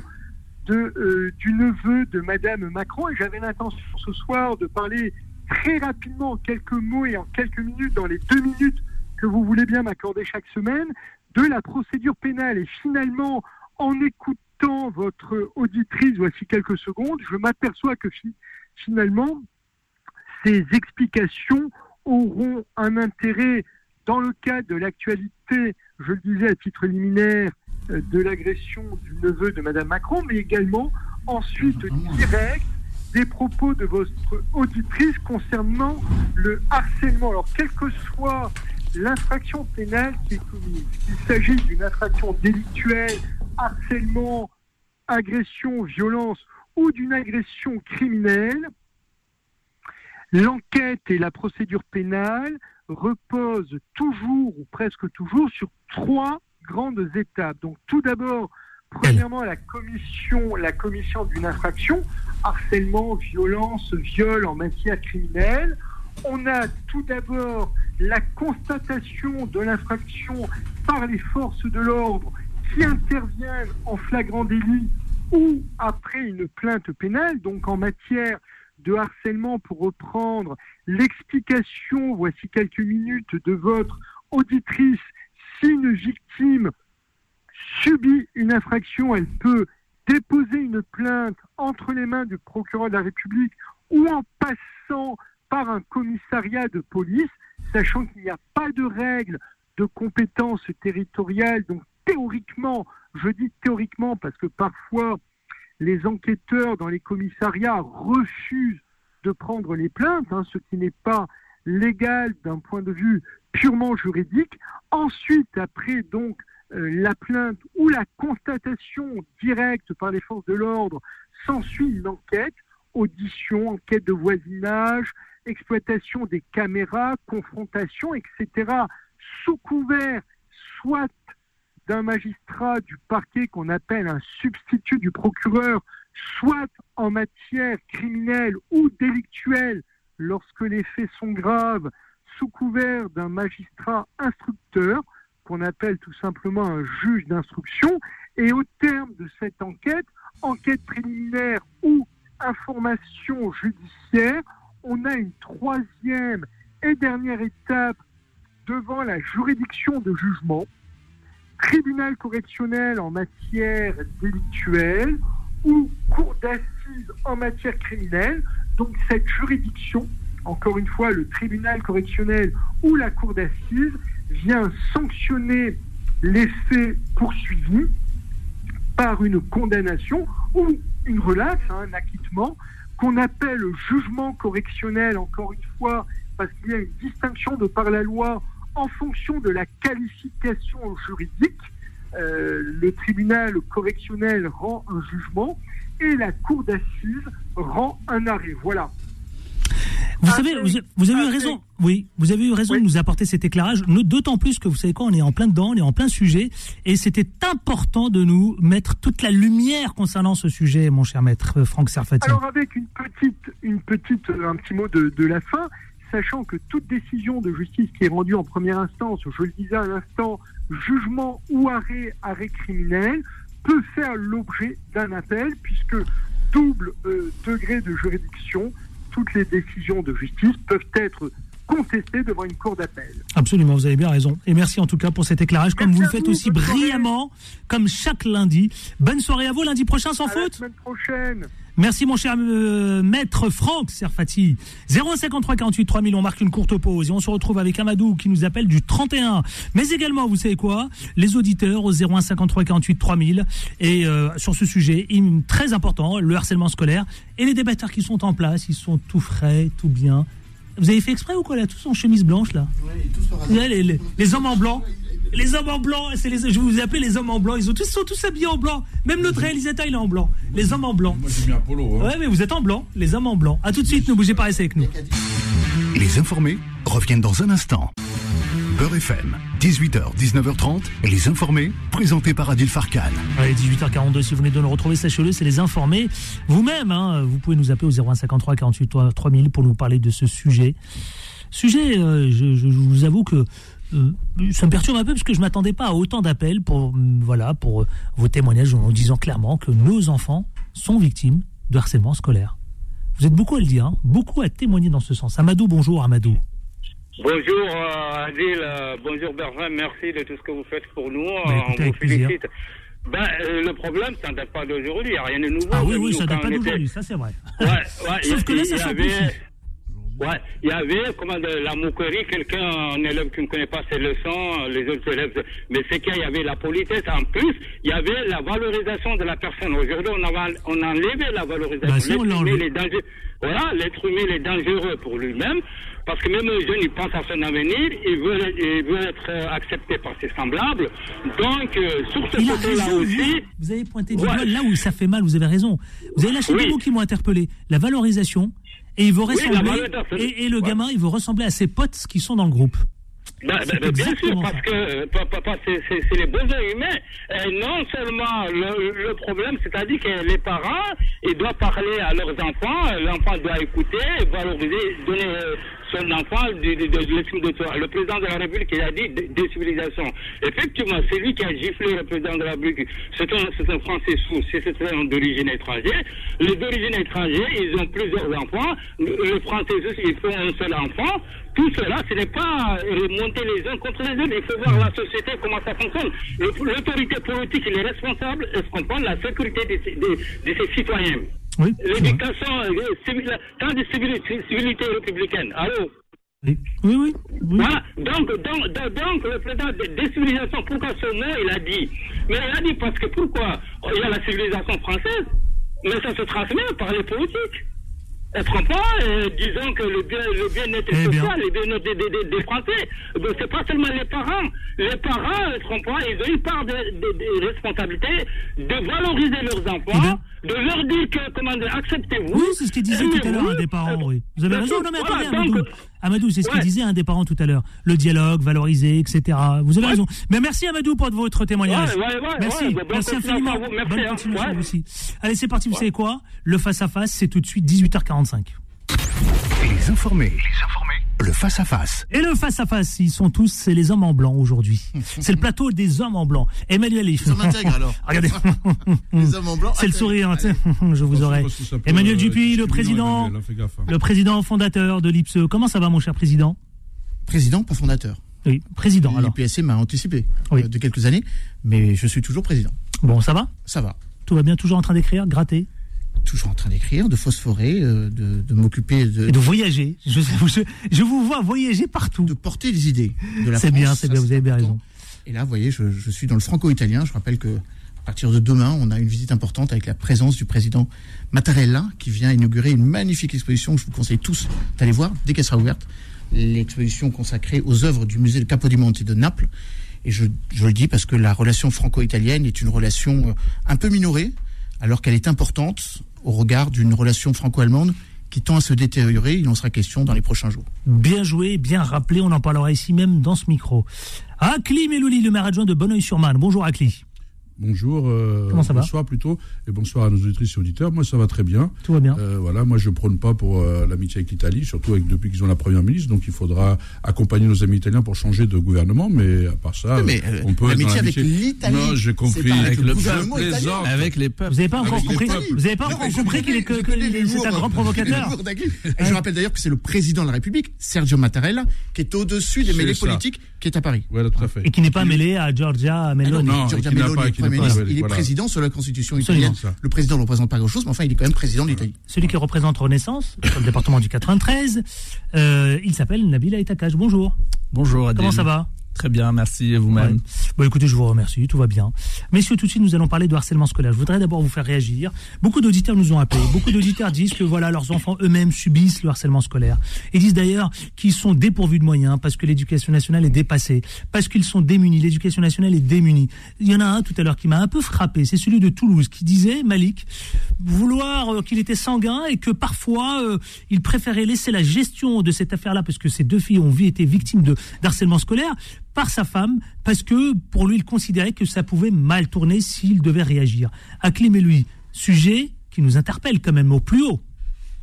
euh, du neveu de Madame Macron. Et j'avais l'intention ce soir de parler très rapidement, en quelques mots et en quelques minutes, dans les deux minutes que vous voulez bien m'accorder chaque semaine, de la procédure pénale. Et finalement, en écoutant votre auditrice, voici quelques secondes, je m'aperçois que finalement, ces explications auront un intérêt dans le cadre de l'actualité, je le disais à titre liminaire, de l'agression du neveu de Madame Macron, mais également ensuite direct des propos de votre auditrice concernant le harcèlement. Alors, quelle que soit l'infraction pénale qui est commise, qu'il s'agisse d'une infraction délictuelle, harcèlement, agression, violence ou d'une agression criminelle, L'enquête et la procédure pénale reposent toujours ou presque toujours sur trois grandes étapes. Donc tout d'abord, premièrement, la commission, la commission d'une infraction, harcèlement, violence, viol en matière criminelle. On a tout d'abord la constatation de l'infraction par les forces de l'ordre qui interviennent en flagrant délit ou après une plainte pénale, donc en matière de harcèlement pour reprendre l'explication, voici quelques minutes, de votre auditrice. Si une victime subit une infraction, elle peut déposer une plainte entre les mains du procureur de la République ou en passant par un commissariat de police, sachant qu'il n'y a pas de règle de compétence territoriale. Donc théoriquement, je dis théoriquement parce que parfois les enquêteurs dans les commissariats refusent de prendre les plaintes, hein, ce qui n'est pas légal d'un point de vue purement juridique. Ensuite, après donc euh, la plainte ou la constatation directe par les forces de l'ordre, s'ensuit une enquête, audition, enquête de voisinage, exploitation des caméras, confrontation, etc., sous couvert soit d'un magistrat du parquet qu'on appelle un substitut du procureur, soit en matière criminelle ou délictuelle, lorsque les faits sont graves, sous couvert d'un magistrat instructeur, qu'on appelle tout simplement un juge d'instruction, et au terme de cette enquête, enquête préliminaire ou information judiciaire, on a une troisième et dernière étape devant la juridiction de jugement, tribunal correctionnel en matière délictuelle ou cour d'assises en matière criminelle. Donc cette juridiction, encore une fois, le tribunal correctionnel ou la cour d'assises vient sanctionner les faits poursuivis par une condamnation ou une relaxe, hein, un acquittement, qu'on appelle jugement correctionnel, encore une fois, parce qu'il y a une distinction de par la loi en fonction de la qualification juridique, euh, le tribunal correctionnel rend un jugement et la cour d'assises rend un arrêt. Voilà. Vous savez, vous, avez eu raison. Oui, vous avez eu raison de nous apporter cet éclairage. D'autant plus que vous savez quoi, on est en plein dedans, on est en plein sujet, et c'était important de nous mettre toute la lumière concernant ce sujet, mon cher maître Franck Serfati. Alors avec une petite, une petite, un petit mot de, de la fin sachant que toute décision de justice qui est rendue en première instance, je le disais à l'instant, jugement ou arrêt, arrêt criminel, peut faire l'objet d'un appel, puisque double euh, degré de juridiction, toutes les décisions de justice peuvent être contester devant une cour d'appel. Absolument, vous avez bien raison. Et merci en tout cas pour cet éclairage, comme vous le faites aussi brillamment, comme chaque lundi. Bonne soirée à vous, lundi prochain sans faute. La semaine prochaine. Merci mon cher euh, maître Franck Serfati. 053 48 3000, on marque une courte pause et on se retrouve avec Amadou qui nous appelle du 31. Mais également, vous savez quoi? Les auditeurs au 0153 48 3000 et euh, sur ce sujet très important, le harcèlement scolaire et les débatteurs qui sont en place, ils sont tout frais, tout bien. Vous avez fait exprès ou quoi là? Tous en chemise blanche là? Oui, tous les, les, les hommes en blanc les hommes en blanc, c'est les, je vous appelle les hommes en blanc. Ils ont tous, sont tous habillés en blanc. Même notre réalisateur, il est en blanc. Les hommes en blanc. Moi, j'ai mis un polo. Hein. Ouais, mais vous êtes en blanc. Les hommes en blanc. À tout de suite, ne bougez pas, restez avec nous. Les informés reviennent dans un instant. Beurre FM, 18h, 19h30, les informés, présentés par Adil Farkan. Allez, 18h42, si vous venez de nous retrouver, sachez-le, c'est les informés. Vous-même, hein, vous pouvez nous appeler au 0153 48 3000 pour nous parler de ce sujet. Sujet, euh, je, vous avoue que euh, ça me perturbe un peu parce que je m'attendais pas à autant d'appels pour mm, voilà pour euh, vos témoignages en disant clairement que nos enfants sont victimes de harcèlement scolaire. Vous êtes beaucoup à le dire, hein, beaucoup à témoigner dans ce sens. Amadou, bonjour Amadou. Bonjour euh, Adil, bonjour Bervin, merci de tout ce que vous faites pour nous. Ben, on vous félicite. Ben, le problème, ça ne date pas d'aujourd'hui, il n'y a rien de nouveau. Ah oui, oui, ça ne date pas d'aujourd'hui, ça c'est vrai. Ouais, ouais, Sauf que là, ça s'amplifie. Ouais, il y avait comment de, la moquerie, quelqu'un, un élève qui ne connaît pas ses leçons, les autres élèves, mais c'est qu'il y avait la politesse. En plus, il y avait la valorisation de la personne. Aujourd'hui, on a, on a enlevé la valorisation. Bah, l'être humain, voilà, l'être humain est dangereux pour lui-même. Parce que même les jeunes, ils pensent à son avenir, ils veulent, ils veulent être euh, acceptés par ses semblables. Donc, euh, sur ce côté-là aussi. Vous avez pointé du doigt là où ça fait mal, vous avez raison. Vous avez lâché des mots qui m'ont interpellé. La valorisation, et il veut ressembler, et, le gamin, il veut ressembler à ses potes qui sont dans le groupe. Bah, bah, bah bien sûr, parce que euh, c'est les besoins humains. Et non seulement le, le problème, c'est-à-dire que les parents, ils doivent parler à leurs enfants, l'enfant doit écouter, valoriser, donner euh, son enfant de, de. Le président de la République, il a dit décivilisation. Effectivement, c'est lui qui a giflé le président de la République. C'est un, un, Français sous, c'est un d'origine étrangère. Les d'origine étrangère, ils ont plusieurs enfants. Le, Français aussi, ils font un seul enfant. Tout cela, ce n'est pas remonter les uns contre les autres. Il faut voir la société, comment ça fonctionne. L'autorité politique, il est responsable, est-ce qu'on prend la sécurité de ses citoyens. L'éducation, euh, tant de civilité républicaine. Allô oui, oui, oui. Voilà. Donc, donc, donc, le président de décivilisation, pourquoi ce mot il a dit? Mais il a dit parce que pourquoi Il y a la civilisation française, mais ça se transmet par les politiques. Est-ce qu'on euh, disons que le bien, le bien-être eh social, le bien-être des, des, des, Français, donc c'est pas seulement les parents. Les parents, est-ce qu'on ils ont une part de, de, responsabilité de valoriser leurs enfants, eh de leur dire que, comment dire, acceptez-vous. Oui, c'est ce qu'il disait tout à l'heure des parents, oui. Vous avez raison, non mais attendez, Amadou. Amadou, c'est ce qu'il disait un des parents tout à l'heure. Le dialogue, valoriser, etc. Vous avez raison. Mais merci Amadou pour votre témoignage. merci, merci infiniment. Bonne hein. continuation aussi. Allez, c'est parti, vous savez quoi? Le face-à-face, c'est tout de suite 18h45. Les informés. Les informés le face-à-face. Et le face-à-face, ils sont tous, c'est les hommes en blanc aujourd'hui. c'est le plateau des hommes en blanc. Emmanuel Ils alors. Regardez. les hommes en blanc. C'est le sourire, je vous aurais. Emmanuel Dupuis, le président, hein. le président fondateur de l'IPSE. Comment ça va, mon cher président? Président, pas fondateur. Oui, président. Alors. L'IPSE m'a anticipé euh, de quelques années, mais je suis toujours président. Bon, ça va? Ça va. Tout va bien, toujours en train d'écrire, gratter toujours en train d'écrire, de phosphorer, euh, de, m'occuper de... Et de voyager. Je, je, vous vois voyager partout. De porter les idées de la C'est bien, c'est bien, vous avez bien raison. Et là, vous voyez, je, suis dans le franco-italien. Je rappelle que à partir de demain, on a une visite importante avec la présence du président Mattarella qui vient inaugurer une magnifique exposition que je vous conseille tous d'aller voir dès qu'elle sera ouverte. L'exposition consacrée aux œuvres du musée de Capodimonte de Naples. Et je, je le dis parce que la relation franco-italienne est une relation euh, un peu minorée, alors qu'elle est importante au regard d'une relation franco-allemande qui tend à se détériorer. Il en sera question dans les prochains jours. Bien joué, bien rappelé. On en parlera ici même dans ce micro. Akli Melouli, le maire adjoint de Bonneuil-sur-Marne. Bonjour Akli. Bonjour. Euh, Comment ça va Bonsoir plutôt. Et bonsoir à nos auditrices et auditeurs. Moi, ça va très bien. Tout va bien. Euh, voilà, moi, je prône pas pour euh, l'amitié avec l'Italie, surtout avec, depuis qu'ils ont la première ministre. Donc, il faudra accompagner nos amis italiens pour changer de gouvernement. Mais à part ça, mais, on peut l'amitié avec l'Italie, Non, j'ai compris. pas avec Avec le le. Avec les peuples. Vous n'avez pas encore compris. Vous n'avez pas encore compris qu'il est que, que- c'est un grand provocateur. Et je rappelle d'ailleurs que c'est le président de la République, Sergio Mattarella, qui est au-dessus des mêlées politiques, qui est à Paris. Voilà, tout à fait. Et qui n'est pas mêlé à Giorgia Meloni. non. Giorgia et qui n'a Meloni, il est voilà. président sur la Constitution Absolument. italienne. Le président ne représente pas grand-chose, mais enfin, il est quand même président de l'Italie. Celui qui représente Renaissance, sur le département du 93, euh, il s'appelle Nabil Aitakash. Bonjour. Bonjour Adil. Comment ça va? Très bien, merci vous-même. Bon, écoutez, je vous remercie, tout va bien. Messieurs, tout de suite, nous allons parler de harcèlement scolaire. Je voudrais d'abord vous faire réagir. Beaucoup d'auditeurs nous ont appelés. Beaucoup d'auditeurs disent que voilà, leurs enfants eux-mêmes subissent le harcèlement scolaire. Et disent d'ailleurs qu'ils sont dépourvus de moyens parce que l'éducation nationale est dépassée, parce qu'ils sont démunis. L'éducation nationale est démunie. Il y en a un tout à l'heure qui m'a un peu frappé. C'est celui de Toulouse qui disait, Malik, vouloir euh, qu'il était sanguin et que parfois euh, il préférait laisser la gestion de cette affaire-là parce que ces deux filles ont été victimes de d'harcèlement scolaire par sa femme parce que pour lui il considérait que ça pouvait mal tourner s'il devait réagir. Acclim et lui, sujet qui nous interpelle quand même au plus haut.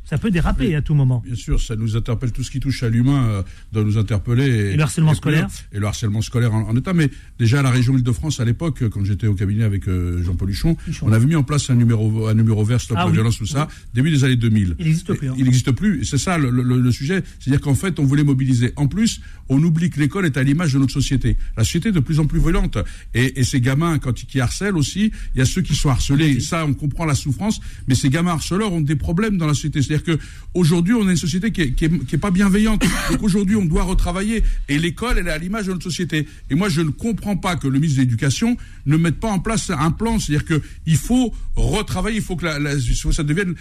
Ça peut déraper à tout moment. Bien sûr, ça nous interpelle tout ce qui touche à l'humain euh, doit nous interpeller. Et le harcèlement scolaire Et le harcèlement scolaire en, en état. Mais déjà à la région Île-de-France, à l'époque, quand j'étais au cabinet avec euh, Jean-Paul Huchon, on avait mis en place un numéro, un numéro vert stop Ah la oui. violence, tout ça, début des années 2000. Il n'existe plus. hein. Il n'existe plus. Et c'est ça le, le- le sujet. C'est-à-dire qu'en fait, on voulait mobiliser. En plus, on oublie que l'école est à l'image de notre société. La société est de plus en plus violente. Et, et ces gamins, quand ils qui harcèlent aussi, il y a ceux qui sont harcelés. Et ça, on comprend la souffrance. Mais ces gamins harceleurs ont des problèmes dans la société. C'est-à-dire que aujourd'hui, on a une société qui est, qui est, qui est pas bienveillante. Donc aujourd'hui, on doit retravailler. Et l'école, elle est à l'image de notre société. Et moi, je ne comprends pas que le ministre de l'Éducation ne mette pas en place un plan. C'est-à-dire que il faut retravailler. Il faut que la, la- ça devienne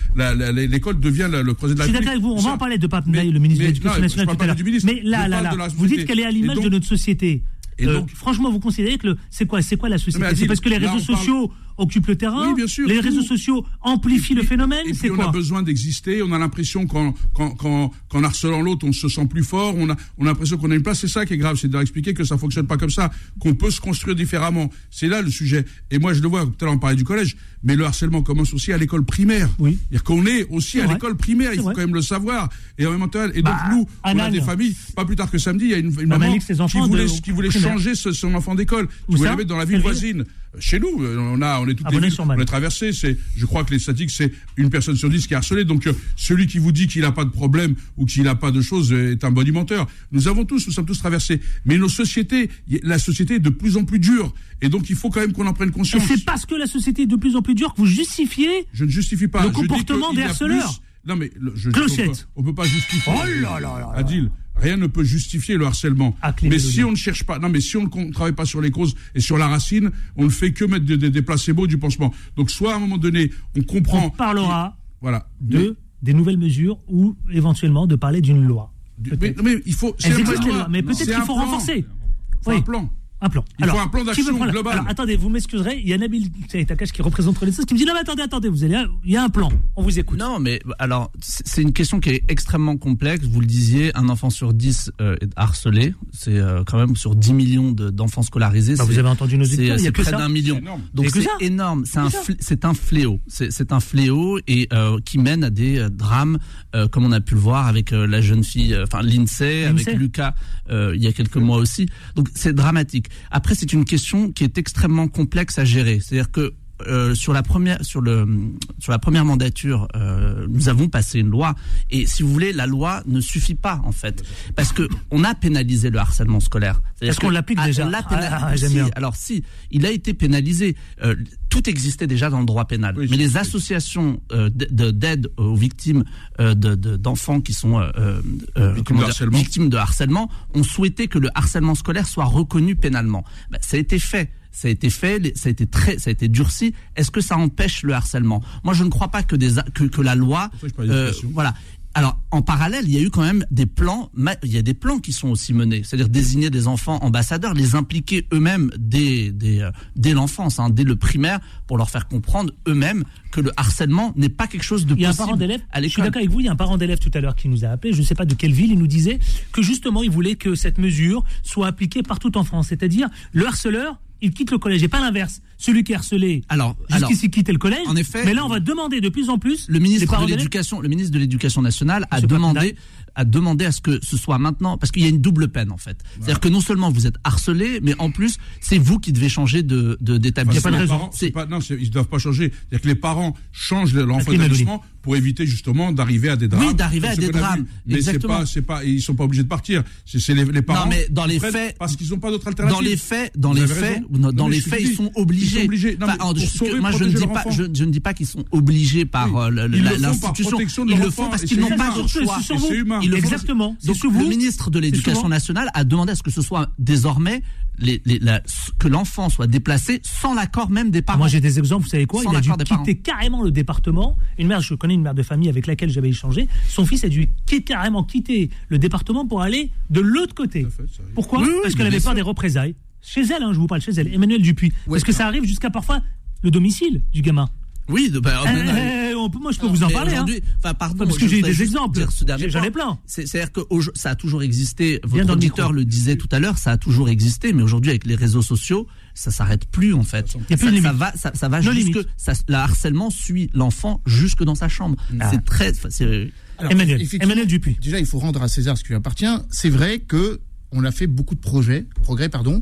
l'école devienne le creuset de Je la suis d'accord avec vous. On va Ça- en parler de Pape Ndaye, le ministre de l'Éducation nationale je tout à l'heure. Mais là, je là, là, vous dites qu'elle est à l'image de notre société. Et Euh, donc- franchement, vous considérez que c'est quoi, c'est quoi la société? C'est parce que les réseaux parle- sociaux occupent le terrain. Oui, bien sûr, les tout. réseaux sociaux amplifient le phénomène. Et C'est puis on a besoin d'exister. On a l'impression qu'en harcelant l'autre, on se sent plus fort. On a, on a l'impression qu'on a une place. C'est ça qui est grave, c'est d'expliquer que ça fonctionne pas comme ça, qu'on peut se construire différemment. C'est là le sujet. Et moi, je le vois. Tout à l'heure, on parlait du collège, mais le harcèlement commence aussi à l'école primaire. Oui. C'est-à-dire qu'on est aussi à l'école primaire. Il faut vrai. quand même le savoir. Et en même temps, et Bah, donc nous, on a des familles. Pas plus tard que samedi, il y a une, une Bah, maman Malik, qui voulait, de- qui voulait changer ce- son enfant d'école, Où qui voulait ça la mettre dans la ville voisine. Chez nous, euh, on a, on est toutes À les villes, Bonneuil-sur-Marne. on est traversé. C'est, je crois que les statistiques, c'est une personne sur dix qui est harcelée. Donc, euh, celui qui vous dit qu'il n'a pas de problème ou qu'il n'a pas de choses euh, est un bonimenteur. Nous avons tous, nous sommes tous traversés. Mais nos sociétés, la société est de plus en plus dure. Et donc, il faut quand même qu'on en prenne Et conscience. c'est parce que la société est de plus en plus dure que vous justifiez Je ne justifie pas. Le comportement des a harceleurs. Non, mais le- je, Clochette. on peut- On peut pas justifier. Oh là là là là. Adil, rien ne peut justifier le harcèlement. Ah, mais si on ne cherche pas, non, mais si on ne travaille pas sur les causes et sur la racine, on ne fait que mettre des, des, des placebos du pansement. Donc, soit à un moment donné, on comprend. On parlera Voilà. de des nouvelles mesures ou éventuellement de parler d'une loi. Mais, Peut-être. mais il faut. c'est mais qu'il faut renforcer. Faut Oui. un plan. Un plan. Il faut un plan d'action global. Alors attendez, vous m'excuserez, il y a Nabil Takash qui représente Renaissance qui me dit non mais attendez, attendez, vous allez, il y a un plan, on vous écoute. Non, mais alors, c'est une question qui est extrêmement complexe. Vous le disiez, un enfant sur 10 euh, est harcelé. C'est euh, quand même sur 10 millions de- d'enfants scolarisés. Bah, vous avez entendu nos auditeurs, il y a près d'un million. C'est énorme. Donc c'est énorme. C'est un, un fléau. C'est c'est un fléau et euh, qui mène à des euh, drames, euh, comme on a pu le voir avec euh, la jeune fille, euh, enfin Lindsay, avec. Lucas euh, il y a quelques mois aussi. Donc c'est dramatique. Après, c'est une question qui est extrêmement complexe à gérer. C'est-à-dire que euh, sur la première sur le sur la première mandature, euh, nous avons passé une loi et si vous voulez, la loi ne suffit pas en fait parce que on a pénalisé le harcèlement scolaire. Est-ce qu'on que- l'applique ah, déjà on l'a pénalisé. Ah, ah, Si, alors si, il a été pénalisé. Euh, tout existait déjà dans le droit pénal, Oui, mais les sais. associations euh, d'aide aux victimes euh, de- de- d'enfants qui sont euh, euh, euh, Victimes de victimes de harcèlement ont souhaité que le harcèlement scolaire soit reconnu pénalement. Ben, ça a été fait. Ça a été fait, ça a été très, ça a été durci. Est-ce que ça empêche le harcèlement? Moi, je ne crois pas que des, que, que la loi, Pourquoi je parlais euh, voilà. Alors, en parallèle, il y a eu quand même des plans, il y a des plans qui sont aussi menés, c'est-à-dire désigner des enfants ambassadeurs, les impliquer eux-mêmes dès, dès, euh, dès l'enfance, hein, dès le primaire, pour leur faire comprendre eux-mêmes que le harcèlement n'est pas quelque chose de Il y a un parent d'élève, à je suis d'accord avec vous, il y a un parent d'élève tout à l'heure qui nous a appelé, je ne sais pas de quelle ville, il nous disait que justement il voulait que cette mesure soit appliquée partout en France, c'est-à-dire le harceleur il quitte le collège et pas l'inverse. Celui qui est harcelé, alors, jusqu'ici quitte le collège. En effet, mais là, on va demander de plus en plus. Le ministre de l'éducation, le ministre de l'éducation nationale a demandé à demander à ce que ce soit maintenant, parce qu'il y a une double peine en fait. C'est-à-dire que non seulement vous êtes harcelé, mais en plus c'est vous qui devez changer de d'établissement. De, pas de Pas, non, ils ne doivent pas changer. C'est-à-dire que les parents changent l'enfant d'établissement pour éviter justement d'arriver à des drames. Oui, d'arriver à des drames. Mais c'est pas, c'est pas, ils sont pas obligés de partir. C'est les, les, parents. Non, mais dans les faits, parce qu'ils n'ont pas d'autre alternative. Dans les faits, dans les faits, dans les faits, ils sont obligés. Ils sont obligés. Non, moi, je ne dis pas, je, ne dis pas qu'ils sont obligés par l'institution. Ils le font parce qu'ils n'ont pas d'autre choix. C'est humain. Exactement. Donc le ministre de l'Éducation nationale a demandé à ce que ce soit désormais les, les, la, que l'enfant soit déplacé sans l'accord même des parents. Moi j'ai des exemples, vous savez quoi? Il a dû quitter carrément le département. Une mère, je connais une mère de famille avec laquelle j'avais échangé. Son fils a dû carrément quitter le département pour aller de l'autre côté. Pourquoi Parce qu'elle avait peur des représailles. Chez elle, hein, je vous parle chez elle, Emmanuel Dupuis. Parce que ça arrive jusqu'à parfois le domicile du gamin. Oui, bah, eh, moi je peux vous en parler. Hein. Enfin, pardon, parce que j'ai des exemples. J'en ai plein. C'est-à-dire que ça a toujours existé. Votre auditeur le, disait tout à l'heure, ça a toujours existé, mais aujourd'hui avec les réseaux sociaux, ça s'arrête plus en fait. Il y a plus ça, ça, va, ça, ça va jusque. Ça, le harcèlement suit l'enfant jusque dans sa chambre. Ah. C'est très. Emmanuel, Emmanuel Dupuis. Déjà, il faut rendre à César ce qui lui appartient. C'est vrai que on a fait beaucoup de projets, progrès, pardon,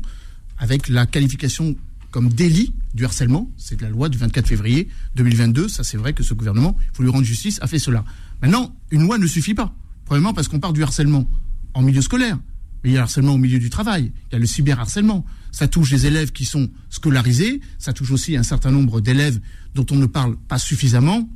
avec la qualification comme délit du harcèlement. C'est de la loi du 24 février 2022. Ça, c'est vrai que ce gouvernement, il faut lui rendre justice, a fait cela. Maintenant, une loi ne suffit pas. Premièrement, parce qu'on parle du harcèlement en milieu scolaire. Mais il y a le harcèlement au milieu du travail. Il y a le cyberharcèlement. Ça touche les élèves qui sont scolarisés. Ça touche aussi un certain nombre d'élèves dont on ne parle pas suffisamment,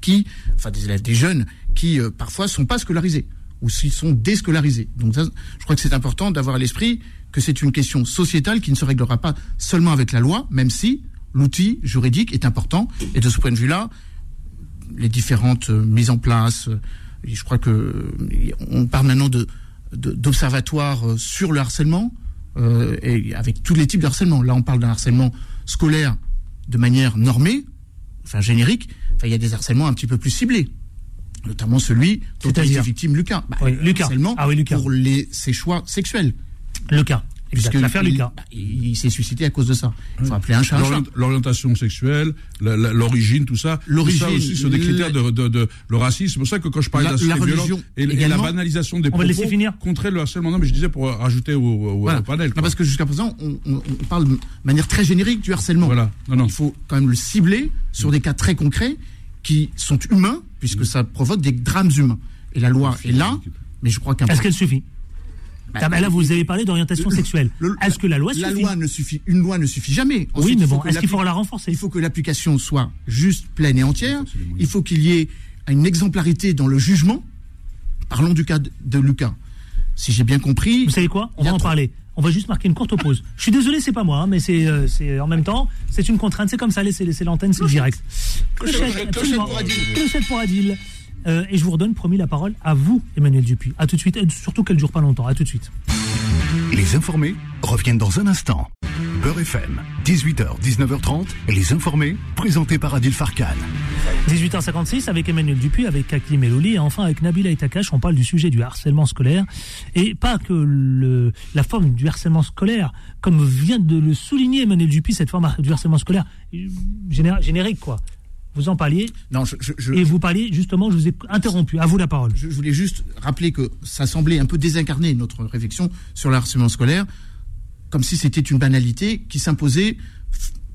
qui, enfin des élèves, des jeunes, qui euh, parfois sont pas scolarisés ou s'ils sont déscolarisés. Donc je crois que c'est important d'avoir à l'esprit que c'est une question sociétale qui ne se réglera pas seulement avec la loi, même si l'outil juridique est important. Et de ce point de vue-là, les différentes euh, mises en place, euh, je crois que euh, on parle maintenant de d'observatoires sur le harcèlement et avec tous les types de harcèlement. Là, on parle d'un harcèlement scolaire de manière normée, enfin générique. Enfin, il y a des harcèlements un petit peu plus ciblés notamment celui dont est victime Lucas. Bah, Lucas. Harcèlement ah oui, Lucas. pour les, ses choix sexuels. Le cas. L'affaire Lucas. Il, s'est suicidé à cause de ça. Il faut appeler un chat. L'orientation sexuelle, l'origine, tout ça. L'origine. Ça aussi, sont des critères de, de, de, le racisme. C'est pour ça que quand je parlais de la, religion et, la banalisation des on propos, va finir. contre le harcèlement. Non, mais je disais pour rajouter au, panel. Non, parce que jusqu'à présent, on, on, parle de manière très générique du harcèlement. Voilà. Non, non. Il faut quand même le cibler sur des cas très concrets qui sont humains, puisque ça provoque des drames humains. Et la loi est là, mais je crois qu'un. Est-ce qu'elle suffit? Là, vous avez parlé d'orientation sexuelle. Est-ce que la loi suffit La loi ne suffit. Une loi ne suffit jamais. oui, mais bon, est-ce qu'il faudra la renforcer? Il faut que l'application soit juste, pleine et entière. Il faut qu'il y ait une exemplarité dans le jugement. Parlons du cas de Lucas. Si j'ai bien compris. Vous savez quoi? On va en parler. On va juste marquer une courte pause. Je suis désolé, c'est pas moi, hein, mais c'est euh, c'est en même temps, c'est une contrainte. C'est comme ça, laissez, l'antenne, c'est direct. Clochette, Adil. Clochette pour Adil. Euh, et je vous redonne, promis, la parole à vous, Emmanuel Dupuis. À tout de suite, et surtout qu'elle ne dure pas longtemps. À tout de suite. Les informés reviennent dans un instant. Beurre FM, 18h, 19h30, les informés, présentés par Adil Farkan. 18h56 avec Emmanuel Dupuis, avec Kaki Melouli et enfin avec Nabila Itakash, on parle du sujet du harcèlement scolaire et pas que le, la forme du harcèlement scolaire, comme vient de le souligner Emmanuel Dupuis, cette forme du harcèlement scolaire générique quoi vous en parliez. Non, et vous parliez justement, je vous ai interrompu. À vous la parole. Je, voulais juste rappeler que ça semblait un peu désincarner notre réflexion sur le harcèlement scolaire, comme si c'était une banalité qui s'imposait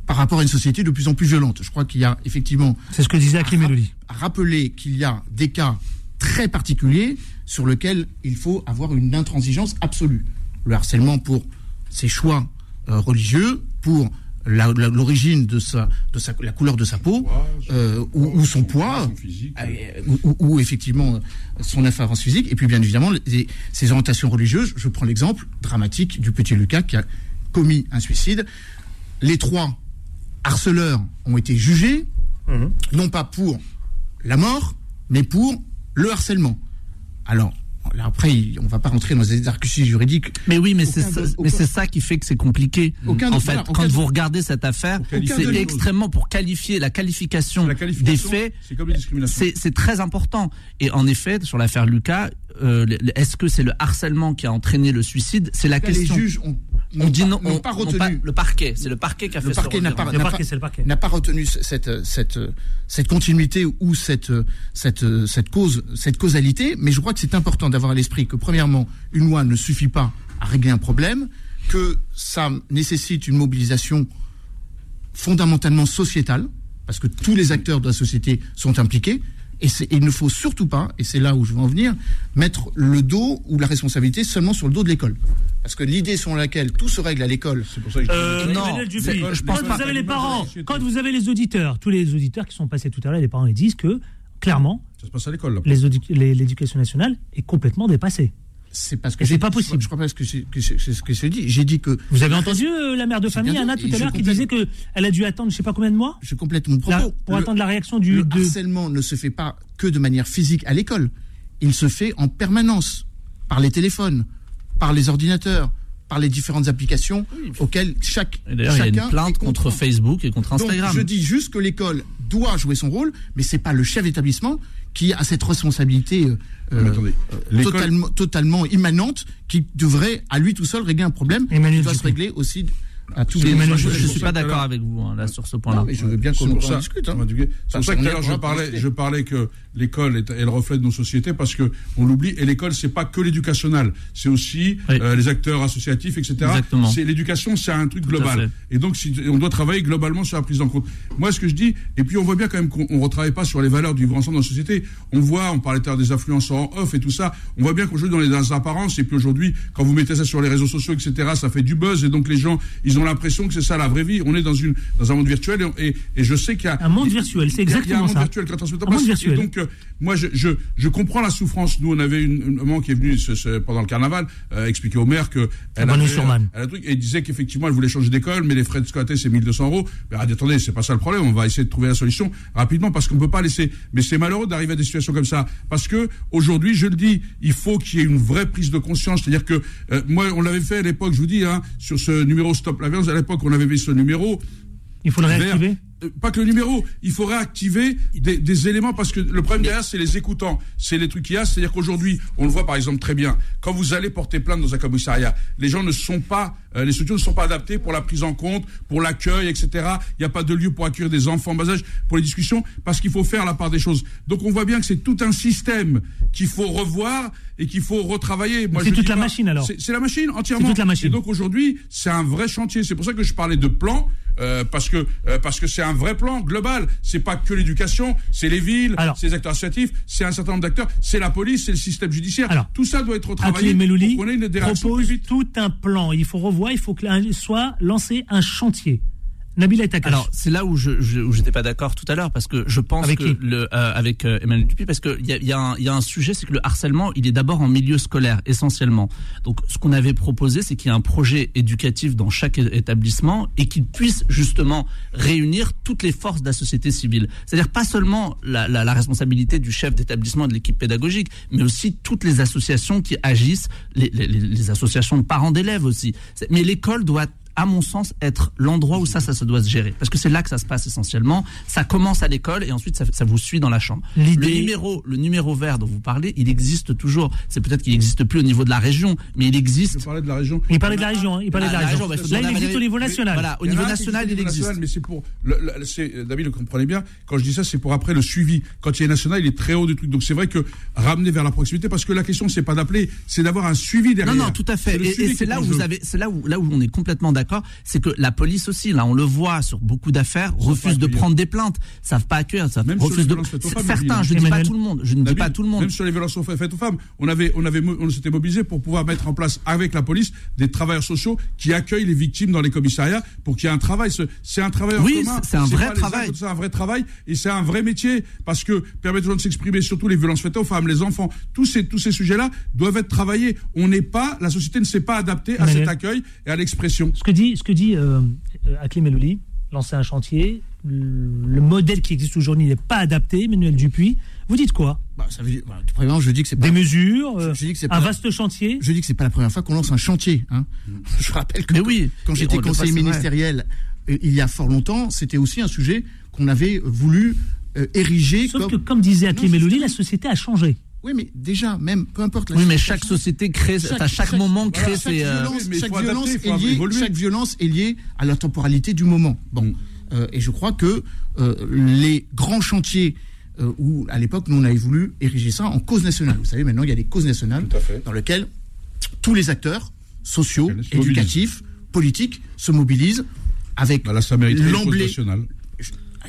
par rapport à une société de plus en plus violente. Je crois qu'il y a effectivement. C'est ce que disait Akim Melody. Rappeler qu'il y a des cas très particuliers sur lesquels il faut avoir une intransigeance absolue. Le harcèlement pour ses choix euh, religieux, pour l'origine de sa, de sa, la couleur de sa peau, euh, ou, son poids, euh, ou, effectivement son inférence physique, et puis bien évidemment ses orientations religieuses. Je prends l'exemple dramatique du petit Lucas qui a commis un suicide. Les trois harceleurs ont été jugés, mhm. non pas pour la mort, mais pour le harcèlement. Alors, après, on va pas rentrer dans des arguties juridiques. Mais oui, mais c'est ça, qui fait que c'est compliqué. en fait, quand vous regardez cette affaire, c'est extrêmement pour qualifier la qualification, des faits. C'est très important. Et en effet, sur l'affaire Lucas, euh, est-ce que c'est le harcèlement qui a entraîné le suicide? C'est la question. Les juges ont on dit non, on- pas retenu. le parquet, c'est le parquet qui a le fait ce parquet n'a pas. Le parquet, c'est le parquet. n'a pas retenu cette, cette, cette continuité ou cette, cette, cette cause, cette causalité, mais je crois que c'est important d'avoir à l'esprit que, premièrement, une loi ne suffit pas à régler un problème, que ça nécessite une mobilisation fondamentalement sociétale, parce que tous les acteurs de la société sont impliqués, et il ne faut surtout pas, et c'est là où je veux en venir, mettre le dos ou la responsabilité seulement sur le dos de l'école. Parce que l'idée selon laquelle tout se règle à l'école, C'est pour ça que je Euh, Non, Emmanuel Dupuis, je pense quand pas. vous avez les L'image de la parents, quand vous avez les auditeurs, tous les auditeurs qui sont passés tout à l'heure, les parents, ils disent que, clairement, Ça se passe à l'école, là. les audi- les- l'éducation nationale est complètement dépassée. C'est parce que c'est pas possible. Je crois pas ce que j'ai que j'ai- ce que j'ai dit. J'ai dit que Vous avez entendu euh, la mère de C'est famille, Anna, tout à l'heure, qui disait qu'elle a dû attendre je sais pas combien de mois je complète mon propos. là, pour Le- attendre la réaction du. le de- harcèlement ne se fait pas que de manière physique à l'école. Il se fait en permanence par les téléphones, par les ordinateurs, par les différentes applications auxquelles chaque D'ailleurs, il y a une plainte contre. Facebook et contre Donc, Instagram. je dis juste que l'école doit jouer son rôle, mais c'est pas le chef d'établissement qui a cette responsabilité euh, Mais attendez, l'école- totalement, totalement immanente qui devrait à lui tout seul régler un problème Emmanuel qui doit se régler aussi à tous les Emmanuel, je- pour suis pas d'accord avec vous hein, là sur ce point-là. Je veux bien C'est qu'on en discute. hein. C'est pour ça que tout à l'heure, parlais, je parlais que l'école est, est le reflet de nos sociétés parce que on l'oublie. Et l'école, c'est pas que l'éducationnel, c'est aussi Oui. euh, les acteurs associatifs, etc. C'est l'éducation, c'est un truc Tout global. Et donc, si, on doit travailler globalement sur la prise en compte. Moi, ce que je dis, et puis on voit bien quand même qu'on on retravaille pas sur les valeurs du vivre ensemble dans la société. On voit, on parlait des influenceurs en off et tout ça. On voit bien qu'on joue dans les, dans les apparences. Et puis aujourd'hui, quand vous mettez ça sur les réseaux sociaux, etc., ça fait du buzz. Et donc les gens, ils ont l'impression que c'est ça la vraie vie. On est dans une dans un monde virtuel. Et, et, et je sais qu'il y a Un monde virtuel, c'est exactement Il y a un monde ça. virtuel Un monde place. virtuel. Et donc, euh, moi, je, je, je comprends la souffrance. Nous, on avait une, une maman qui est venue ce- ce- pendant le carnaval euh, expliquer au maire que elle avait, elle truc, et elle disait qu'effectivement, elle voulait changer d'école, mais les frais de scolarité, c'est 1200 euros. Mais ah, attendez, c'est pas ça le problème. On va essayer de trouver la solution rapidement parce qu'on peut pas laisser. Mais c'est malheureux d'arriver à des situations comme ça parce que aujourd'hui, je le dis, il faut qu'il y ait une vraie prise de conscience. C'est-à-dire que euh, moi, on l'avait fait à l'époque. Je vous dis, hein, sur ce numéro Stop la violence. À l'époque, on avait mis ce numéro. Il faut le réactiver. Pas que le numéro, il faut réactiver des, des éléments parce que le problème derrière, c'est les écoutants, c'est les trucs qu'il y a. C'est-à-dire qu'aujourd'hui, on le voit par exemple très bien, quand vous allez porter plainte dans un commissariat, les gens ne sont pas, euh, les structures ne sont pas adaptées pour la prise en compte, pour l'accueil, etc. Il n'y a pas de lieu pour accueillir des enfants en bas âge, pour les discussions, parce qu'il faut faire la part des choses. Donc on voit bien que c'est tout un système qu'il faut revoir et qu'il faut retravailler. Moi, C'est toute dis la machine, alors. C'est c'est la machine entièrement. C'est toute la machine. Et donc aujourd'hui, c'est un vrai chantier. C'est pour ça que je parlais de plan. Euh, parce que euh, parce que c'est un vrai plan global. C'est pas que l'éducation, c'est les villes, c'est les acteurs associatifs, c'est un certain nombre d'acteurs, c'est la police, c'est le système judiciaire. Alors. tout ça doit être retravaillé Akli Melouli propose tout un plan. Il faut revoir, il faut que soit lancé un chantier. Etakash. Alors c'est là où je j'étais pas d'accord tout à l'heure parce que je pense Avec que le euh, avec euh, Emmanuel Dupuis parce que il y a, y, a un- il y a un sujet c'est que le harcèlement il est d'abord en milieu scolaire essentiellement. Donc ce qu'on avait proposé c'est qu'il y ait un projet éducatif dans chaque établissement et qu'il puisse justement réunir toutes les forces de la société civile. C'est-à-dire pas seulement la, la, la responsabilité du chef d'établissement et de l'équipe pédagogique, mais aussi toutes les associations qui agissent, les, les, les- les associations de parents d'élèves aussi. Mais l'école doit à mon sens, être l'endroit où ça, ça se doit se gérer. Parce que c'est là que ça se passe essentiellement. Ça commence à l'école et ensuite ça, ça vous suit dans la chambre. Le numéro, le numéro vert dont vous parlez, il existe toujours. C'est peut-être qu'il n'existe plus au niveau de la région, mais il existe. parlais de la région. il parlait de la région. hein, Il parlait de la Ah, la région. région, bah, Là, il existe au niveau national. Voilà, au Il niveau national, il existe. national, mais c'est pour. Le, le- c'est- David le comprenait bien. Quand je dis ça, c'est pour après le suivi. Quand il y a national, il est très haut du truc. Donc c'est vrai que ramener vers la proximité, parce que la question c'est pas d'appeler, c'est d'avoir un suivi derrière. Non, non, tout à fait. Et, et c'est est là où vous avez, c'est là où, là où on est complètement d'accord, c'est que la police aussi, là, on le voit sur beaucoup d'affaires, refuse de prendre des plaintes, savent pas accueillir, savent, Même sur refuse les de. violences faites aux femmes, Certains, je ne dis pas tout le monde, je ne dis pas tout le monde. Même sur les violences faites aux femmes, on avait, on avait, on s'était mobilisé pour pouvoir mettre en place avec la police des travailleurs sociaux qui accueillent les victimes dans les commissariats pour qu'il y ait un travail. Ce- C'est un travail Oui, commun. c'est un vrai travail. C'est un vrai travail et c'est un vrai métier parce que permettre aux gens de s'exprimer, surtout les violences faites aux femmes, les enfants, tous ces, tous ces sujets-là doivent être travaillés. On n'est pas, la société ne s'est pas adaptée à cet accueil et à l'expression. Ce que dit, ce que dit euh, euh, lancer un chantier, le modèle qui existe aujourd'hui n'est pas adapté. Emmanuel Dupuis, vous dites quoi? Bah, ça veut dire, bah, premièrement, je dis que c'est pas. Des mesures, euh, je dis que c'est un pas- vaste chantier. Je dis que c'est pas la première fois qu'on lance un chantier. Hein. Je rappelle que Mais oui. quand j'étais le conseiller ministériel euh, il y a fort longtemps, c'était aussi un sujet qu'on avait voulu euh, ériger Sauf comme. que, comme disait Melouli, ça. la société a changé. Oui, mais déjà, même, peu importe. La oui, mais chaque société crée, chaque, à chaque, moment crée chaque ses. Violence, chaque, violence est liée, chaque violence est liée à la temporalité du moment. Bon, mm. euh, et je crois que euh, les grands chantiers euh, où, à l'époque, nous on avait voulu ériger ça en cause nationale. Vous savez, maintenant il y a des causes nationales dans lesquelles tous les acteurs sociaux, éducatifs, politiques se mobilisent avec bah l'emblème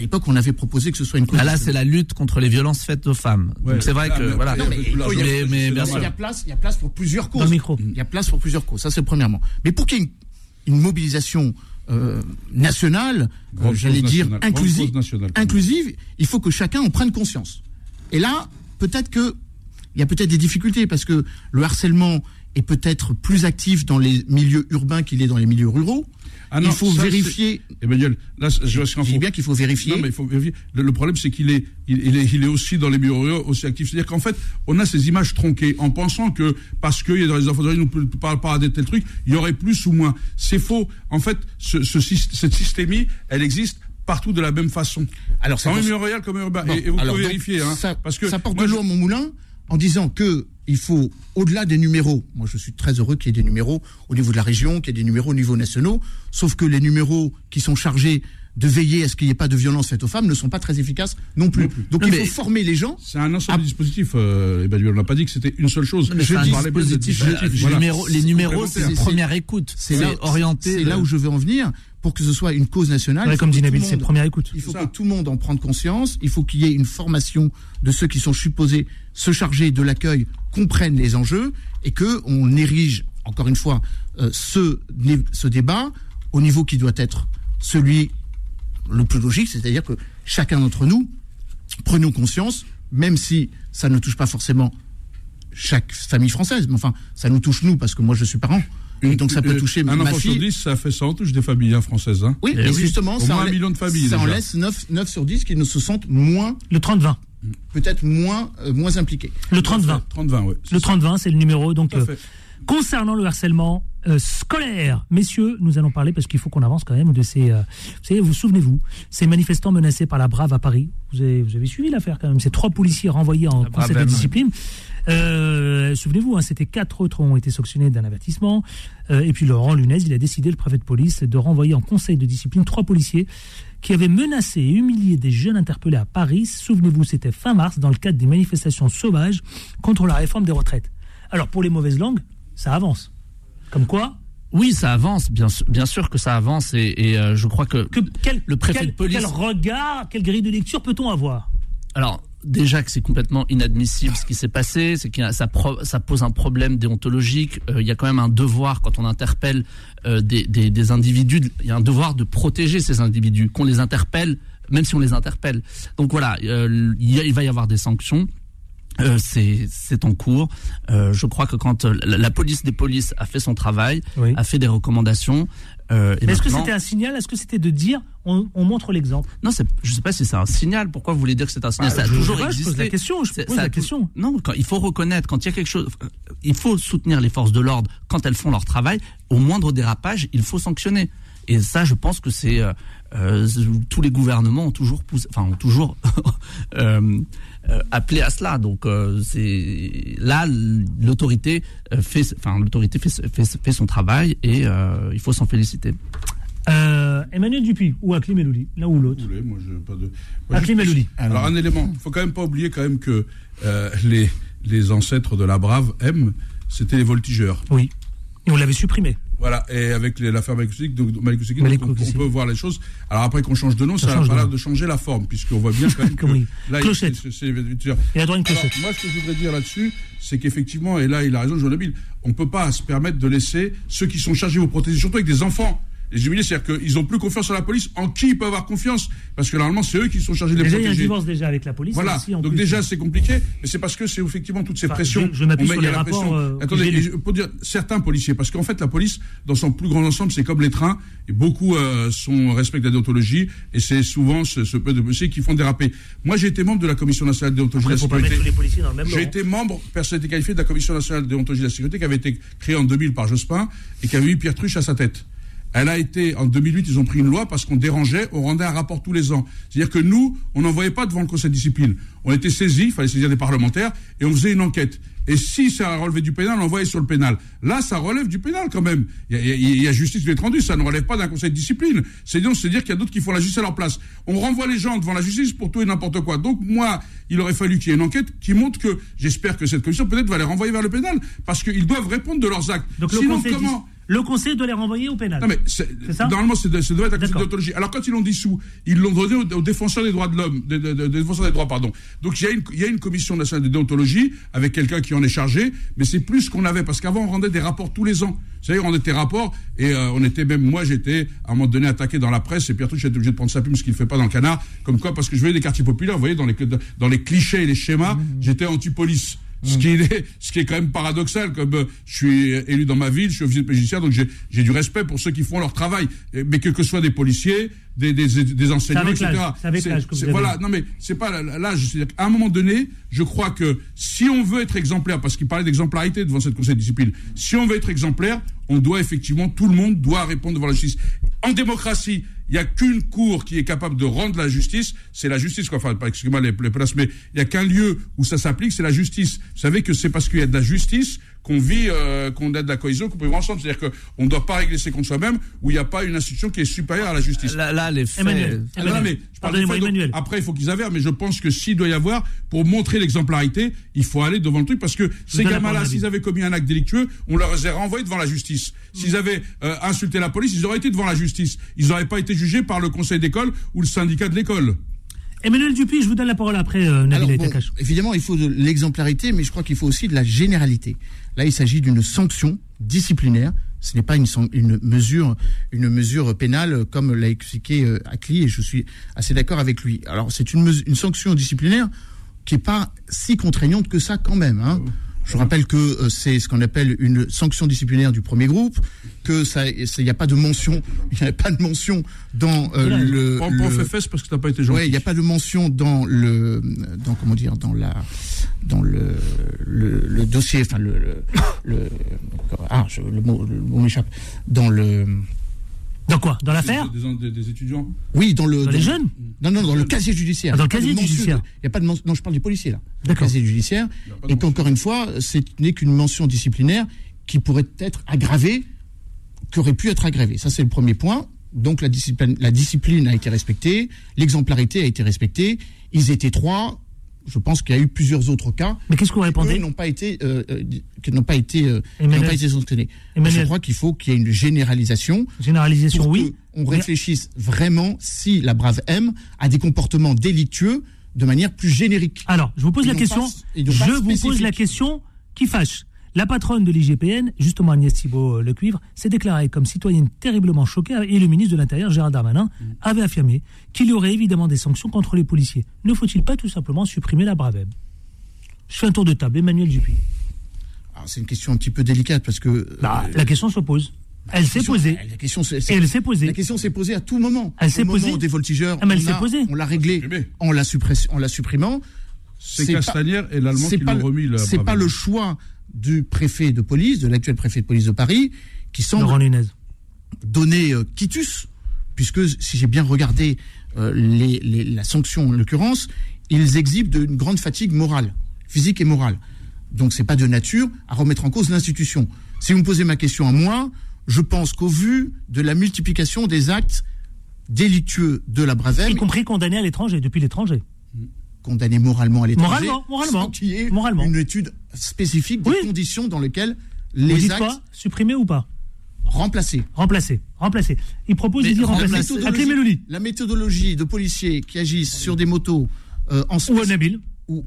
à l'époque, on avait proposé que ce soit une. Ah là, c'est la lutte contre les violences faites aux femmes. Donc c'est vrai que mais, voilà. mais, bien sûr. Il y a place, il y a place pour plusieurs causes. Dans micro. Il y a place pour plusieurs causes. Ça, c'est premièrement. Mais pour qu'il y ait une, une mobilisation euh, nationale, euh, j'allais dire inclusive, inclusive, il faut que chacun en prenne conscience. Et là, peut-être que il y a peut-être des difficultés parce que le harcèlement est peut-être plus actif dans les milieux urbains qu'il est dans les milieux ruraux. Ah il faut vérifier. Emmanuel, là, je vois faut... bien qu'il faut vérifier. Non, mais il faut vérifier. Le, problème, c'est qu'il est, il, est, il est aussi dans les milieux aussi actif. C'est-à-dire qu'en fait, on a ces images tronquées en pensant que parce qu'il y a dans les enfants on ne parle pas de tel truc, il y aurait plus ou moins. C'est faux. En fait, ce, cette systémie, elle existe partout de la même façon. Alors, en milieu royal comme urbain. et, vous pouvez vérifier. Hein, ça, parce que ça porte de l'eau à mon moulin en disant que il faut, au-delà des numéros, moi je suis très heureux qu'il y ait des numéros au niveau de la région, qu'il y ait des numéros au niveau nationaux, sauf que les numéros qui sont chargés de veiller à ce qu'il n'y ait pas de violence faite aux femmes ne sont pas très efficaces non plus. Donc il faut former les gens. C'est un ensemble de dispositifs. Euh, Emmanuel n'a pas dit que c'était une seule chose. Mais je un dispositif. les numéros, c'est une première écoute. C'est orienté. C'est là où je veux en venir pour que ce soit une cause nationale. comme dit Nabil, c'est première écoute. Il faut que tout le monde en prenne conscience. Il faut qu'il y ait une formation de ceux qui sont supposés se charger de l'accueil, comprennent les enjeux et que on érige encore une fois euh, ce, ce débat au niveau qui doit être celui le plus logique, c'est-à-dire que chacun d'entre nous prenons conscience, même si ça ne touche pas forcément chaque famille française, mais enfin, ça nous touche nous, parce que moi je suis parent. Et donc ça peut toucher un ma enfant fille. sur 10, ça fait ça en touche des familles hein, françaises. Hein. Oui, et, justement, Au ça, moins en, un million de familles, ça en laisse 9, 9 sur 10 qui ne se sentent moins. Le 30-20. Peut-être moins, euh, moins impliqués. Le 30-20. 30-20, ouais. Le 30-20, c'est le numéro. Donc, euh, concernant le harcèlement euh, scolaire, messieurs, nous allons parler parce qu'il faut qu'on avance quand même de ces. vous savez, vous souvenez-vous, ces manifestants menacés par la Brave à Paris. Vous avez, vous avez suivi l'affaire quand même. Ces trois policiers renvoyés en conseil de discipline. Euh, Souvenez-vous, hein, c'était quatre autres ont été sanctionnés d'un avertissement. Euh, et puis Laurent Lunez, il a décidé, le préfet de police, de renvoyer en conseil de discipline trois policiers qui avaient menacé et humilié des jeunes interpellés à Paris. Souvenez-vous, c'était fin mars, dans le cadre des manifestations sauvages contre la réforme des retraites. Alors pour les mauvaises langues, ça avance. Comme quoi oui, ça avance, bien, bien sûr que ça avance, et, euh, je crois que, quel, le préfet de police. Quel regard, quelle grille de lecture peut-on avoir? Alors, déjà que c'est complètement inadmissible ce qui s'est passé, c'est que ça, ça, pose un problème déontologique. Euh, il y a quand même un devoir quand on interpelle euh, des, des, des, individus, il y a un devoir de protéger ces individus, qu'on les interpelle, même si on les interpelle. Donc voilà, euh, il, va y avoir des sanctions. Euh, c'est en cours. Euh, je crois que quand la, la, police des polices a fait son travail, a fait des recommandations, euh, est-ce que c'était un signal? Est-ce que c'était de dire on, on montre l'exemple? Non, je ne sais pas si c'est un signal. Pourquoi vous voulez dire que c'est un signal? Bah, Ça a toujours existé. Je pose la question. Je pose la question. Non, quand, il faut reconnaître quand il y a quelque chose. Il faut soutenir les forces de l'ordre quand elles font leur travail. Au moindre dérapage, il faut sanctionner. Et ça, je pense que c'est euh, euh tous les gouvernements ont toujours poussé, enfin ont toujours euh, euh, appelé à cela. Donc euh, c'est là l'autorité euh, fait, enfin l'autorité fait, fait, fait, son travail et il faut s'en féliciter. Emmanuel Dupuis ou Akli Melouli, l'un ou l'autre. Moi, je, pas de. Akli Melouli. Alors, un élément, il faut quand même pas oublier quand même que les les ancêtres de la Brave M, c'était les voltigeurs. Oui. Et on l'avait supprimé. Voilà, et avec l'affaire Malik donc, on, peut voir les choses. Alors après qu'on change de nom, ça n'a pas l'air de changer la forme, puisqu'on voit bien quand même que... là, clochette. Il, a droit une clochette. moi, ce que je voudrais dire là-dessus, c'est qu'effectivement, et là, il a raison, Joël Nabil, on ne peut pas se permettre de laisser ceux qui sont chargés vous protéger, surtout avec des enfants, les humilier, c'est-à-dire qu'ils n'ont plus confiance en la police. En qui ils peuvent avoir confiance? Parce que normalement, c'est eux qui sont chargés de les déjà, protéger. Il y a un divorce déjà avec la police. Voilà. Donc déjà, c'est compliqué, mais c'est parce que c'est effectivement toutes ces pressions. Je, je m'appuie sur les rapports. Euh, Attendez, pour dire certains policiers, parce qu'en fait, la police, dans son plus grand ensemble, c'est comme les trains. Et beaucoup euh, sont respectent la déontologie, et c'est souvent ce, ce, peu de policiers qui font déraper. Moi, j'ai été membre de la commission nationale de déontologie de la sécurité. J'ai été membre, personnalité qualifiée de la commission nationale de déontologie de la sécurité, qui avait été créée en 2000 par Jospin et qui avait eu Pierre Truche à sa tête. Elle a été, en 2008, ils ont pris une loi parce qu'on dérangeait, on rendait un rapport tous les ans. C'est-à-dire que nous, on n'envoyait pas devant le conseil de discipline. On était saisis, il fallait saisir des parlementaires, et on faisait une enquête. Et si ça relevait du pénal, on l'envoyait sur le pénal. Là, ça relève du pénal quand même. Il y a, il y a justice du rendu, ça ne relève pas d'un conseil de discipline. C'est donc, c'est dire qu'il y a d'autres qui font la justice à leur place. On renvoie les gens devant la justice pour tout et n'importe quoi. Donc moi, il aurait fallu qu'il y ait une enquête qui montre que, j'espère que cette commission peut-être va les renvoyer vers le pénal, parce qu'ils doivent répondre de leurs actes. Donc Sinon, comment le conseil doit les renvoyer au pénal. non mais c'est- ça normalement c'est ça doit être d'autologie. Alors quand ils l'ont dissous, ils l'ont donné aux, aux défenseurs des droits de l'homme, des, des- des défenseurs des droits pardon. Donc il y a une il y a une commission nationale de déontologie avec quelqu'un qui en est chargé, mais c'est plus ce qu'on avait parce qu'avant on rendait des rapports tous les ans. Vous savez, on rendait des rapports et euh, on était même moi j'étais à un moment donné attaqué dans la presse et Pierre Touche était obligé de prendre sa plume ce qu'il ne fait pas dans le canard, comme quoi parce que je voyais des quartiers populaires, vous voyez dans les dans les clichés et les schémas, j'étais anti-police. Ce qui, est, ce qui est quand même paradoxal, comme euh, je suis élu dans ma ville, je suis officier de police judiciaire, donc j'ai du respect pour ceux qui font leur travail. Mais que que ce soit des policiers, des, des, des enseignants, avec etc. avec que. Voilà, non mais c'est pas l'âge. C'est-à-dire qu'à un moment donné, je crois que si on veut être exemplaire, parce qu'il parlait d'exemplarité devant cette conseil de discipline, si on veut être exemplaire, on doit effectivement, tout le monde doit répondre devant la justice. En démocratie, il n'y a qu'une cour qui est capable de rendre la justice, c'est la justice, quoi. Enfin, excusez-moi les, les places, mais il n'y a qu'un lieu où ça s'applique, c'est la justice. Vous savez que c'est parce qu'il y a de la justice qu'on vit, euh, qu'on a de la cohésion, qu'on peut vivre ensemble. C'est-à-dire qu'on ne doit pas régler ses comptes soi-même, où il n'y a pas une institution qui est supérieure à la justice. Là, là, les faits. Emmanuel, Ah, non, non, mais je parle donc, Emmanuel. Après, il faut qu'ils avèrent, mais je pense que s'il doit y avoir, pour montrer l'exemplarité, il faut aller devant le truc, parce que ces gamins-là, s'ils avaient commis un acte délictueux, on leur aurait renvoyé devant la justice. S'ils avaient euh, insulté la police, ils auraient été devant la justice. Ils n'auraient pas été jugés par le conseil d'école ou le syndicat de l'école. Emmanuel Dupuis, je vous donne la parole après, euh, Nabil Alors, bon, Aitakash. évidemment, il faut de l'exemplarité, mais je crois qu'il faut aussi de la généralité. Là, il s'agit d'une sanction disciplinaire. Ce n'est pas une, mesure, une mesure pénale comme l'a expliqué euh, Akli, et je suis assez d'accord avec lui. Alors, c'est une, une sanction disciplinaire qui n'est pas si contraignante que ça quand même. Hein. Je rappelle que euh, c'est ce qu'on appelle une sanction disciplinaire du premier groupe, que ça, il n'y a pas de mention, il n'y a pas de mention dans euh, le. On on le- fait fesse parce que t'as pas été gentil. Ouais, il n'y a pas de mention dans le, dans comment dire, dans la, dans le, le, le dossier, enfin le, le, le- ah, je- le mot, le mot m'échappe, dans le, Dans quoi Dans l'affaire Des, des- des étudiants. oui, dans le, Dans les jeunes non, non, dans le casier judiciaire. Ah, dans le casier mention judiciaire. Il n'y a pas de mention, non, je parle des policiers là. Le D'accord. casier judiciaire. Et qu'encore une fois, ce n'est qu'une mention disciplinaire qui pourrait être aggravée, qui aurait pu être aggravée. Ça, c'est le premier point. Donc la discipline, la discipline a été respectée, l'exemplarité a été respectée. Ils étaient trois. Je pense qu'il y a eu plusieurs autres cas Mais qu'est-ce que vous répondez n'ont pas été, euh, euh, qui n'ont pas été, euh, qui Emmanuel. n'ont pas été sanctionnés. Emmanuel. Je crois qu'il faut qu'il y ait une généralisation Généralisation, oui. qu'on réfléchisse vraiment si la brave M a des comportements délictueux de manière plus générique. Alors, je vous pose la n'ont question. pas- n'ont pas Je vous pose la question qui fâche. La patronne de l'IGPN, justement Agnès Thibault Le Cuivre, s'est déclarée comme citoyenne terriblement choquée et le ministre de l'Intérieur, Gérard Darmanin, avait affirmé qu'il y aurait évidemment des sanctions contre les policiers. Ne faut-il pas tout simplement supprimer la Bravem? Je fais un tour de table. Emmanuel Dupuis. Alors, C'est une question un petit peu délicate parce que euh, la question se pose. Elle s'est posée. La question, c'est- Et c'est- elle s'est posée. La question s'est posée à tout moment. Elle s'est posée. des voltigeurs, Ah, mais elle on s'est a- posée. on l'a réglé Supprimé. en la, suppress- en la supprimant. C'est pas- Castagnère et l'Allemand qui pas l'ont le- remis. la C'est pas le choix du préfet de police, de l'actuel préfet de police de Paris, qui semble donner euh, quitus, puisque si j'ai bien regardé euh, les- les- la sanction en l'occurrence, ils exhibent d'une grande fatigue morale, physique et morale. Donc c'est pas de nature à remettre en cause l'institution. Si vous me posez ma question à moi, je pense qu'au vu de la multiplication des actes délictueux de la Bravem, Y compris condamné à l'étranger, depuis l'étranger. Condamnés moralement à l'étranger, Moralement, moralement, sans qu'il y ait moralement. une étude spécifique des Oui. conditions dans lesquelles Vous les dites actes quoi Supprimer ou pas remplacés. Remplacer. Remplacer. Il propose de dire remplacer- remplacer. méthodologie- la méthodologie de policiers qui agissent sur des motos euh, en Ou Nabil. ou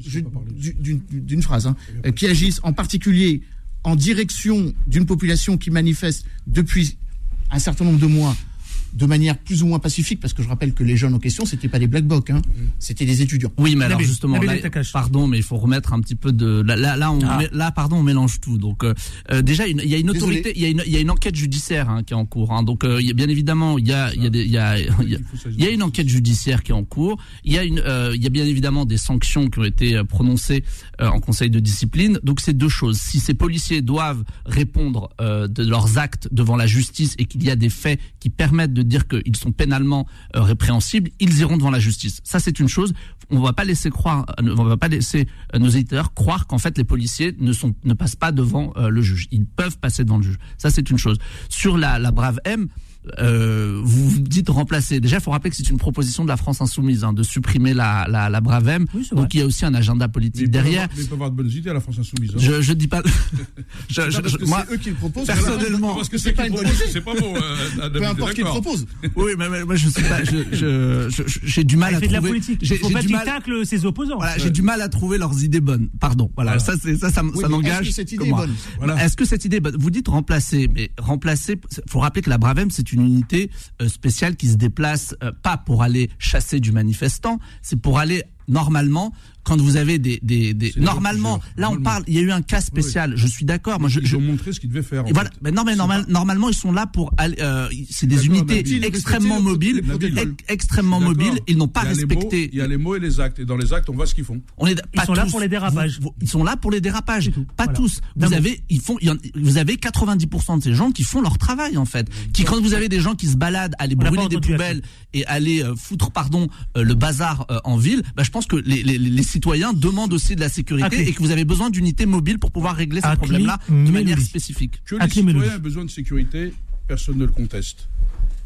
d'une phrase, hein, euh, qui agissent en particulier en direction d'une population qui manifeste depuis un certain nombre de mois de manière plus ou moins pacifique, parce que je rappelle que les jeunes en question, c'était pas des black blocs, hein, c'était des étudiants. Oui, mais alors justement, là, pardon, mais il faut remettre un petit peu de là, là, là, on, Ah. là, pardon, on mélange tout. Donc euh, euh, déjà, il y a une autorité, il y a une, il y a une enquête judiciaire hein, qui est en cours. hein. donc euh, il y a bien évidemment, il y a, il y a, des- il y a, il y a, il y a une enquête judiciaire qui est en cours. Il y a une, euh, il y a bien évidemment des sanctions qui ont été euh, prononcées euh, en conseil de discipline. Donc c'est deux choses. Si ces policiers doivent répondre euh, de leurs actes devant la justice et qu'il y a des faits qui permettent de dire qu'ils sont pénalement euh, répréhensibles, ils iront devant la justice. Ça c'est une chose. On va pas laisser croire, euh, on va pas laisser euh, nos éditeurs croire qu'en fait les policiers ne sont, ne passent pas devant le juge. Ils peuvent passer devant le juge. Ça c'est une chose. Sur la brave M. Euh, vous dites remplacer. Déjà, il faut rappeler que c'est une proposition de la France insoumise hein, de supprimer la, la, la brave M. Donc il y a aussi un agenda politique derrière. Mais il peut avoir de bonnes idées à la France Insoumise. hein. Je, je dis pas. je, Non, je- parce je- que moi, c'est eux qui le proposent. personnellement, Parce que c'est pas une bonne idée. C'est pas bon. euh, David, d'accord. Oui, mais, mais moi je sais pas. J'ai du mal Il à fait de la trouver. politique. J'ai Il faut j'ai pas du mal. tacle ses opposants. Voilà, j'ai du mal à trouver leurs idées bonnes. Pardon. Voilà, ça, ça, ça, n'engage est-ce que cette idée est bonne. Est-ce que cette idée Vous dites remplacer, mais remplacer. Faut rappeler que la Bravem, c'est une unité euh, spéciale qui se déplace euh, pas pour aller chasser du manifestant, c'est pour aller normalement quand vous avez des, des, des normalement là on parle il y a eu un cas spécial je suis d'accord moi je, Ils je- ont montré ce qu'ils devaient faire. en voilà. fait. Mais non, mais normal- normalement, ils sont là pour aller. euh, c'est des unités Nabil. extrêmement Les mobiles, extrêmement mobiles. Ils n'ont pas Il mots, respecté. Il y a les mots et les actes. Et dans les actes, on voit ce qu'ils font. On est Ils pas sont là pour les dérapages. Vous- vous- ils sont là pour les dérapages. Pas Voilà. tous. Vous avez, ils font, vous avez 90% de ces gens qui font leur travail en fait. Qui quand vous avez des gens qui se baladent, aller brûler des poubelles et aller euh, foutre, pardon, euh, le bazar en ville, bah, je pense que les citoyens demandent aussi de la sécurité et que vous avez besoin d'unités mobiles pour pouvoir régler ces Aclé problèmes-là de Mélodie. manière spécifique. Que les citoyens aient besoin de sécurité, personne ne le conteste.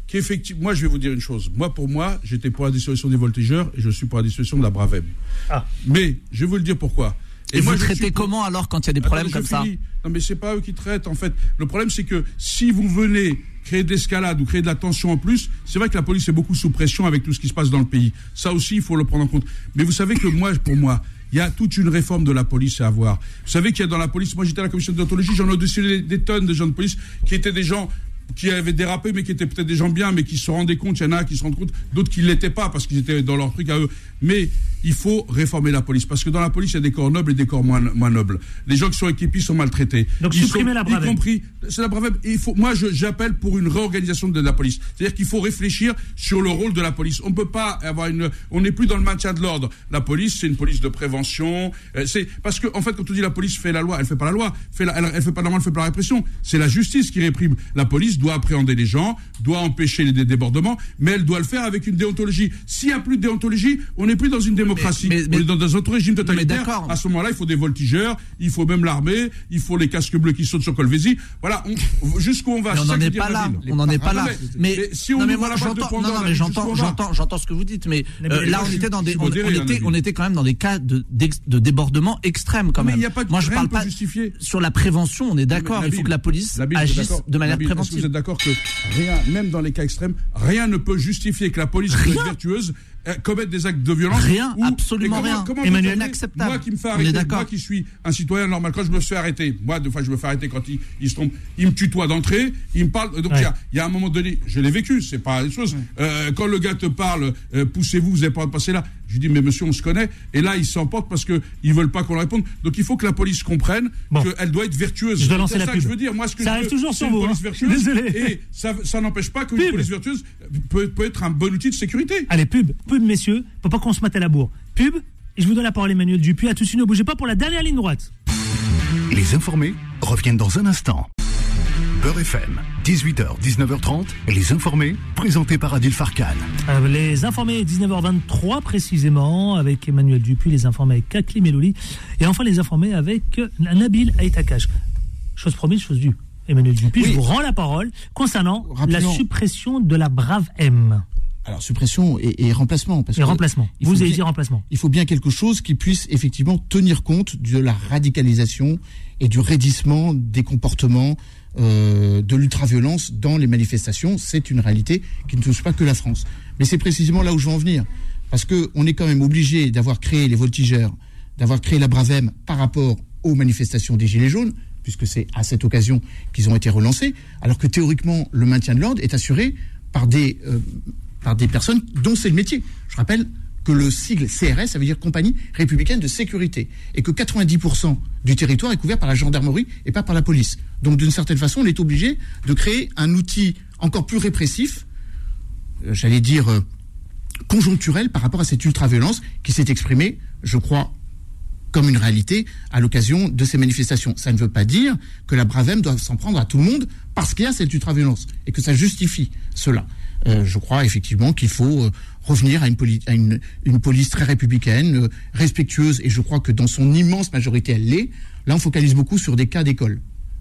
Qu'effectivement, moi, je vais vous dire une chose. Moi, pour moi, j'étais pour la dissolution des voltigeurs et je suis pour la dissolution de la Bravem. Ah. Mais je vais vous le dire pourquoi. Et, moi, vous traitez suis comment alors quand il y a des problèmes comme ça finis. Non, mais c'est pas eux qui traitent, en fait. Le problème, c'est que si vous venez créer de l'escalade ou créer de la tension en plus, c'est vrai que la police est beaucoup sous pression avec tout ce qui se passe dans le pays. Ça aussi, il faut le prendre en compte. Mais vous savez que moi, pour moi, il y a toute une réforme de la police à avoir. Vous savez qu'il y a dans la police, moi j'étais à la commission de déontologie, j'en ai au-dessus des, des tonnes de gens de police qui étaient des gens qui avaient dérapé, mais qui étaient peut-être des gens bien, mais qui se rendaient compte, il y en a qui se rendent compte, d'autres qui ne l'étaient pas parce qu'ils étaient dans leur truc à eux. Mais il faut réformer la police, parce que dans la police, il y a des corps nobles et des corps moins, moins nobles. Les gens qui sont équipés sont maltraités. Donc Ils supprimer sont- la Bravem. Y compris, c'est la Bravem. Et il faut, moi, j'appelle pour une réorganisation de la police. C'est-à-dire qu'il faut réfléchir sur le rôle de la police. On peut pas avoir une, on n'est plus dans le maintien de l'ordre. La police, c'est une police de prévention. Euh, c'est parce que, en fait, quand on dit la police fait la loi, elle fait pas la loi, fait la- elle, elle fait pas normalement, elle fait pas la répression. C'est la justice qui réprime. La police doit appréhender les gens, doit empêcher les dé- débordements, mais elle doit le faire avec une déontologie. S'il n'y a plus de déontologie, on n'est plus dans une démocratie. mais- mais- on est dans un autre régime totalitaire. À ce moment-là, il faut des voltigeurs, il faut même l'armée, il faut les casques bleus qui sautent sur Colvézi. Voilà, jusqu'où on va. Mais on n'en est pas là. On n'en est pas Ah, là. non, Mais, si on moi, la j'entends, Pandore, non, non, mais jusqu'où j'entends, j'entends, ce que vous dites. Mais euh, là, on était dans des, on, était, Nabil. on était quand même dans des cas de, débordement extrême quand Mais même. il y a pas de- moi, je parle pas sur la prévention. On est d'accord. Il faut que la police agisse de manière préventive. Êtes d'accord que rien, même dans les cas extrêmes, rien ne peut justifier que la police être vertueuse euh, commette des actes de violence Rien, ou- absolument comment- rien. comment Emmanuel, inacceptable. Moi qui me fais arrêter, moi qui suis un citoyen normal, quand je me fais arrêter, moi deux fois je me fais arrêter quand il, il se trompe, il me tutoie d'entrée, il me parle. Donc il y a- il y, a un moment donné, je l'ai vécu, c'est pas une chose. Euh, quand le gars te parle, euh, poussez-vous, vous n'avez pas passer là. Je lui dis mais monsieur on se connaît et là ils s'emportent parce que ils veulent pas qu'on leur réponde. Donc il faut que la police comprenne Bon. qu'elle doit être vertueuse. Je dois lancer C'est la ça pub. que je veux dire. Moi ce que Ça je arrive veux, toujours c'est sur une vous, police hein. vertueuse. Désolé. Et ça, ça n'empêche pas qu'une police vertueuse peut, peut être un bon outil de sécurité. Allez, pub, pub, messieurs, faut pas qu'on se mette à la bourre. Pub, et je vous donne la parole, Emmanuel Dupuis. À tout de suite, ne bougez pas pour la dernière ligne droite. Les informés reviennent dans un instant. Beurre FM, 18h, 19h30, les informés, présentés par Adil Farkan. Euh, Les informés, 19h23 précisément, avec Emmanuel Dupuis, les informés avec Kakli Melouli, et enfin les informés avec euh, Nabil Aïtakash. Chose promise, chose due. Emmanuel Dupuis, Oui. je vous rends la parole concernant la suppression de la brave M. Alors, suppression et, et remplacement. Parce Et que remplacement. Vous avez bien- dit remplacement. Il faut bien quelque chose qui puisse effectivement tenir compte de la radicalisation et du raidissement des comportements euh, de l'ultraviolence dans les manifestations. C'est une réalité qui ne touche pas que la France. Mais c'est précisément là où je veux en venir. Parce qu'on est quand même obligé d'avoir créé les voltigeurs, d'avoir créé la Bravem par rapport aux manifestations des Gilets jaunes, puisque c'est à cette occasion qu'ils ont été relancés, alors que théoriquement, le maintien de l'ordre est assuré par des, euh, par des personnes dont c'est le métier. Je rappelle que le sigle CRS, ça veut dire Compagnie républicaine de sécurité, et que 90% du territoire est couvert par la gendarmerie et pas par la police. Donc d'une certaine façon, on est obligé de créer un outil encore plus répressif, euh, j'allais dire euh, conjoncturel par rapport à cette ultra-violence qui s'est exprimée, je crois, comme une réalité à l'occasion de ces manifestations. Ça ne veut pas dire que la Bravem doit s'en prendre à tout le monde parce qu'il y a cette ultra-violence et que ça justifie cela. Euh, je crois effectivement qu'il faut euh, revenir à, une, à une, une, police très républicaine, euh, respectueuse, et je crois que dans son immense majorité, elle l'est. Là, on focalise beaucoup sur des cas d'école.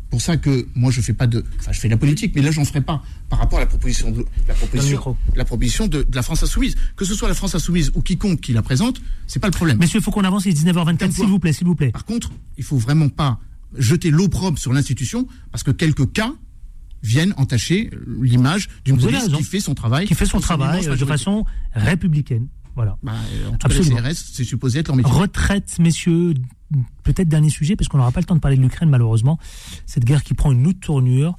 Pour ça que moi, je fais pas de, enfin, je fais de la politique, mais là, j'en ferai pas par rapport à la proposition de la proposition, la proposition de, de, la France insoumise. Que ce soit la France insoumise ou quiconque qui la présente, c'est pas le problème. Monsieur, il faut qu'on avance. Il est 19h24, s'il vous plaît, s'il vous plaît. Par contre, il faut vraiment pas jeter l'opprobre sur l'institution parce que quelques cas viennent entacher l'image d'une police qui fait son travail. Qui fait son travail de façon républicaine. Voilà. Bah, en tout Absolument. cas, c'est supposé être leur métier. Retraite, messieurs, peut-être dernier sujet, parce qu'on n'aura pas le temps de parler de l'Ukraine, malheureusement. Cette guerre qui prend une autre tournure.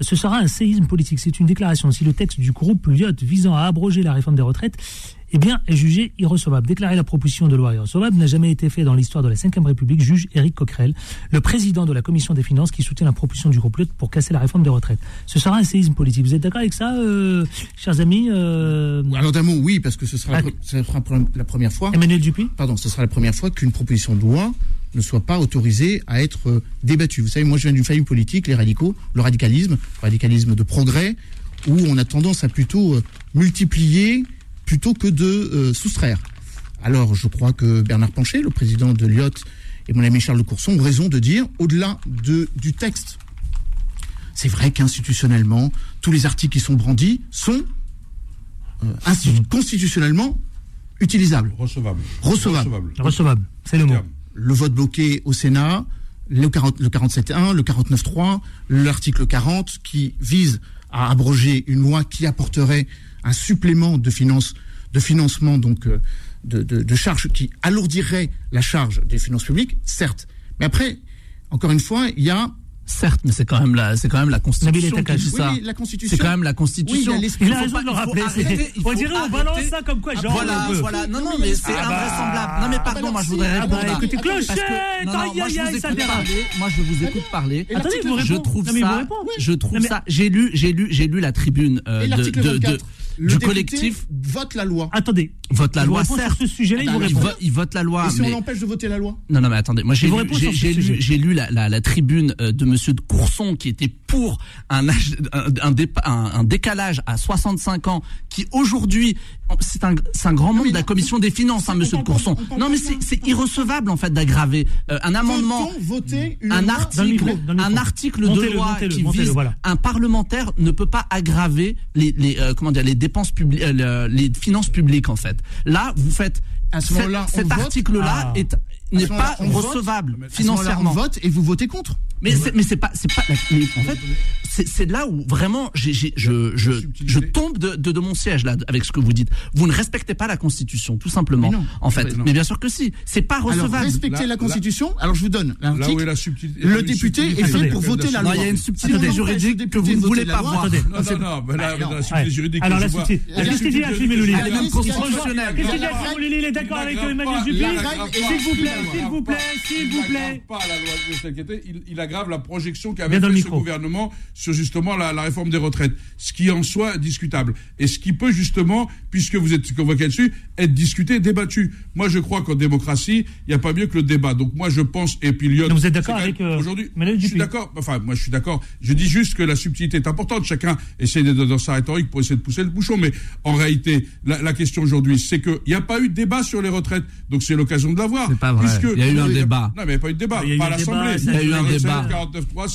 Ce sera un séisme politique. C'est une déclaration. Si le texte du groupe Lyot visant à abroger la réforme des retraites eh bien, est jugé irrecevable. Déclarer la proposition de loi irrecevable n'a jamais été fait dans l'histoire de la Ve République, juge Éric Coquerel, le président de la Commission des finances qui soutient la proposition du groupe Lyot pour casser la réforme des retraites. Ce sera un séisme politique. Vous êtes d'accord avec ça, euh, chers amis euh... Alors d'un mot, oui, parce que ce sera, la, ce sera la première fois. Emmanuel Dupuis? Pardon, ce sera la première fois qu'une proposition de loi ne soit pas autorisée à être débattue. Vous savez, moi je viens d'une famille politique, les radicaux, le radicalisme, le radicalisme de progrès, où on a tendance à plutôt multiplier plutôt que de euh, soustraire. Alors, je crois que Bernard Pancher, le président de l'IOT, et mon ami Charles de Courson ont raison de dire, au-delà de, du texte, c'est vrai qu'institutionnellement, tous les articles qui sont brandis sont euh, constitutionnellement utilisables. Recevables. Recevables. Recevables, c'est le mot. Le vote bloqué au Sénat, le, 40, le 47.1, le 49.3, l'article 40 qui vise à abroger une loi qui apporterait un supplément de, finance, de financement, donc euh, de, de, qui alourdirait la charge des finances publiques, certes. Mais après, encore une fois, il y a Certes, mais c'est quand même la, c'est quand même la Constitution qui dit ça. Oui, la Constitution. C'est quand même la Constitution. Oui, il, a, il a raison de le rappeler. Arrêter, on dirait on balance ça comme quoi, genre. Voilà, voilà. Non, non, mais c'est ah bah, invraisemblable. Non, mais pardon, ah bah, moi je voudrais répondre. Ah bah, écoutez, clochette, non, non, moi je vous écoute parler. Moi je vous écoute parler. Attendez, je trouve ça, je trouve ça. J'ai lu, j'ai lu, j'ai lu la tribune de, de, du collectif vote la loi. Attendez, vote la loi. Certes, sur ce sujet-là, il, il, vote, il vote la loi. Et si on l'empêche de voter la loi? Non, non, mais attendez. Moi, j'ai lu, la, la, la tribune de Monsieur de Courson qui était pour un, âge, un, un, un, décalage à 65 ans, qui aujourd'hui, c'est un, un grand membre de la commission des finances, hein, Monsieur de Courson. Non, mais c'est irrecevable en fait d'aggraver euh, un amendement, un article, un article de loi qui vise un parlementaire ne peut pas aggraver les, les euh, comment dire les dépenses publiques, euh, les finances publiques en fait. Là, vous faites à ce moment-là, cet article-là Ah. est n'est pas recevable moment-là, financièrement. on vote et vous votez contre. Mais c'est, mais c'est pas, c'est pas, mais en fait, c'est, c'est là où vraiment, j'ai, j'ai, je, je, je tombe de, de, de mon siège là avec ce que vous dites. Vous ne respectez pas la Constitution, tout simplement. Mais non. En fait, Mais non. mais bien sûr que si. C'est pas Alors recevable. respectez Là- la Constitution. Alors je vous donne Là où est l'article. la subtilité. Le là député subtilité est fait de pour voter la loi. il y a une subtilité juridique que vous ne voulez la pas voir. Attendez. Non, non, non, là, Ah, la subtilité juridique. Alors la subtilité. la Qu'est-ce qu'il dit subtilité Achille La Melouli Il est d'accord avec Emmanuel la règle- S'il vous plaît, s'il vous plaît, s'il vous il plaît. pas la loi de il, il aggrave la projection qu'avait fait ce gouvernement sur justement la, la réforme des retraites, ce qui en soi est discutable et ce qui peut justement, puisque vous êtes convoqué là-dessus, être discuté, débattu. Moi, je crois qu'en démocratie, il n'y a pas mieux que le débat. Donc moi, je pense, et puis Lyon, vous êtes d'accord avec, euh, aujourd'hui, je suis d'accord. Enfin, moi, je suis d'accord. Je dis juste que la subtilité est importante. Chacun essaie d'être dans sa rhétorique pour essayer de pousser le bouchon, mais en réalité, la, la question aujourd'hui, c'est qu'il n'y a pas eu de débat sur les retraites. Donc c'est l'occasion de l'avoir. Puisque- Il y a eu un débat. Non, mais il n'y a pas eu de débat. Il y a eu pas à un débat, l'Assemblée. Il y a eu un Le débat. 49.3,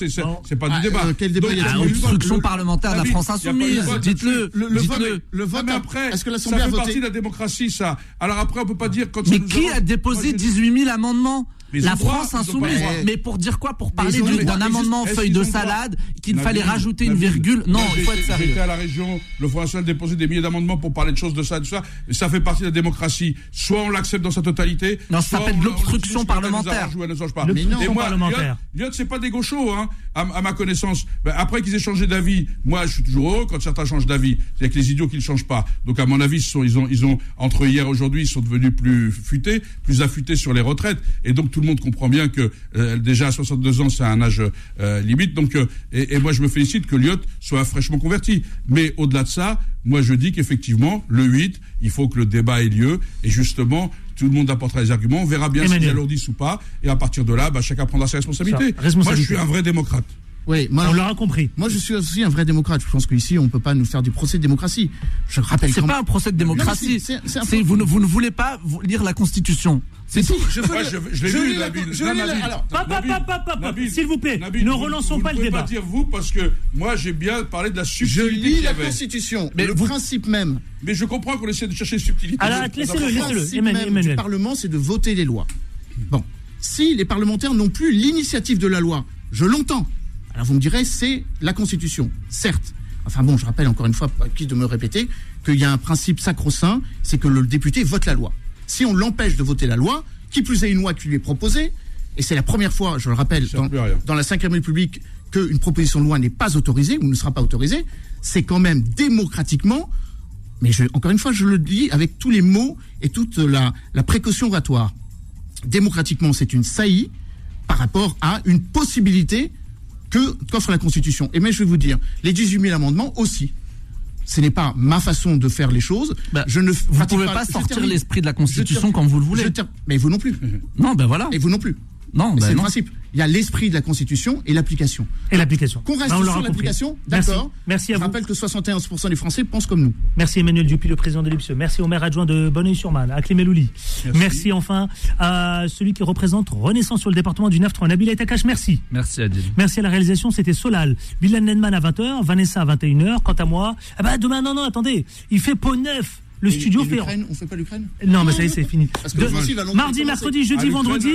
c'est pas Ah, du débat. euh, quel débat Donc, il y a Ah, eu obstruction le- parlementaire de la Ah France Insoumise. vote Dites-le. Le- vote- après, est-ce que ça l'Assemblée fait a voté partie de la démocratie, ça. Alors après, on peut pas dire quand Mais qui a déposé Moi, je dis- 18 000 amendements la France insoumise. Mais pour dire quoi? Pour parler d'un amendement feuille de salade qu'il fallait rajouter une virgule? Non, il faut être sérieux. J'étais à la région, le Front National déposé des milliers d'amendements pour parler de choses de ça, de ça. Ça fait partie de la démocratie. Soit on l'accepte dans sa totalité. Non, ça s'appelle de l'obstruction parlementaire. L'obstruction parlementaire. Lyotte, c'est pas des gauchos, hein, à, ma connaissance. Ben, après qu'ils aient changé d'avis, moi, je suis toujours heureux quand certains changent d'avis. C'est avec les idiots qui ne changent pas. Donc, à mon avis, ont, ils ont, entre hier et aujourd'hui, ils sont devenus plus futés, plus affûtés sur les retraites. Et donc, tout le monde comprend bien que euh, déjà à 62 ans, c'est un âge euh, limite. Donc, euh, et, et, moi, je me félicite que Lyotte soit fraîchement converti. Mais au-delà de ça, moi, je dis qu'effectivement, le 8, il faut que le débat ait lieu. Et justement, tout le monde apportera les arguments. On verra bien s'ils alourdissent ou pas. Et à partir de là, bah, chacun prendra ses responsabilités. Moi, je suis un vrai démocrate. Oui, moi, on l'aura compris. Moi, je suis aussi un vrai démocrate. Je pense qu'ici, on ne peut pas nous faire du procès de démocratie. Je rappelle. C'est pas un procès de démocratie. Vous, ne, vous ne voulez pas lire la Constitution. C'est tout. Je, je, l'ai lu, Nabil. Alors, s'il vous plaît, ne relançons pas le débat. Je ne pas dire vous parce que moi, j'ai bien parlé de la subtilité. Je lis la Constitution, mais le principe même. Mais je comprends qu'on essaie de chercher subtilité. Alors, laissez-le, laissez-le. Le du Parlement, c'est de voter les lois. Bon, si les parlementaires n'ont plus l'initiative de la loi, je l'entends. Alors vous me direz, c'est la Constitution, certes. Enfin bon, je rappelle encore une fois, qui de me répéter, qu'il y a un principe sacro-saint, c'est que le député vote la loi. Si on l'empêche de voter la loi, qui plus est une loi qui lui est proposée, et c'est la première fois, je le rappelle, dans, dans, la Ve République, qu'une proposition de loi n'est pas autorisée ou ne sera pas autorisée, c'est quand même démocratiquement, mais je, encore une fois, je le dis avec tous les mots et toute la, la précaution oratoire. Démocratiquement, c'est une saillie par rapport à une possibilité que qu'offre la Constitution. Et mais je vais vous dire, les 18 000 amendements aussi. Ce n'est pas ma façon de faire les choses. Bah, je ne vous ne pouvez pas, sortir l'esprit de la Constitution comme vous le voulez. mais vous non plus. Non, ben voilà. Et vous non plus. Non, ben c'est le principe. Il y a l'esprit de la Constitution et l'application. Et l'application. Qu'on reste sur l'application, d'accord. Merci. à vous. Je rappelle que 71% des Français pensent comme nous. Merci Emmanuel Dupuis, le président de l'IPSE. Merci au maire adjoint de Bonneuil-sur-Marne, à Clémelouli. Merci. Merci enfin à celui qui représente Renaissance sur le département du 9-3, Nabil Takash. Merci. Merci Adil. Merci à la réalisation, c'était Solal. Bilal Nenman à 20h, Vanessa à 21h. Quant à moi, eh ben demain, non, non, attendez, il fait peau neuf. Le studio fait. On fait pas l'Ukraine Non, mais ça y est, c'est fini. mardi, mercredi, jeudi, vendredi.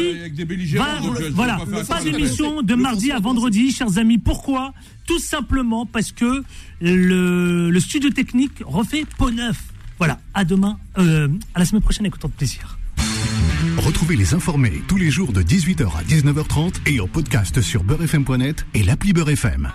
voilà, pas d'émission de mardi à vendredi, chers amis. Pourquoi? Tout simplement parce que le, le studio technique refait peau neuf. Voilà, à demain, euh, à la semaine prochaine avec autant de plaisir. Retrouvez les informés tous les jours de 18h à 19h30 et en podcast sur beurrefm.net et l'appli Beurrefm.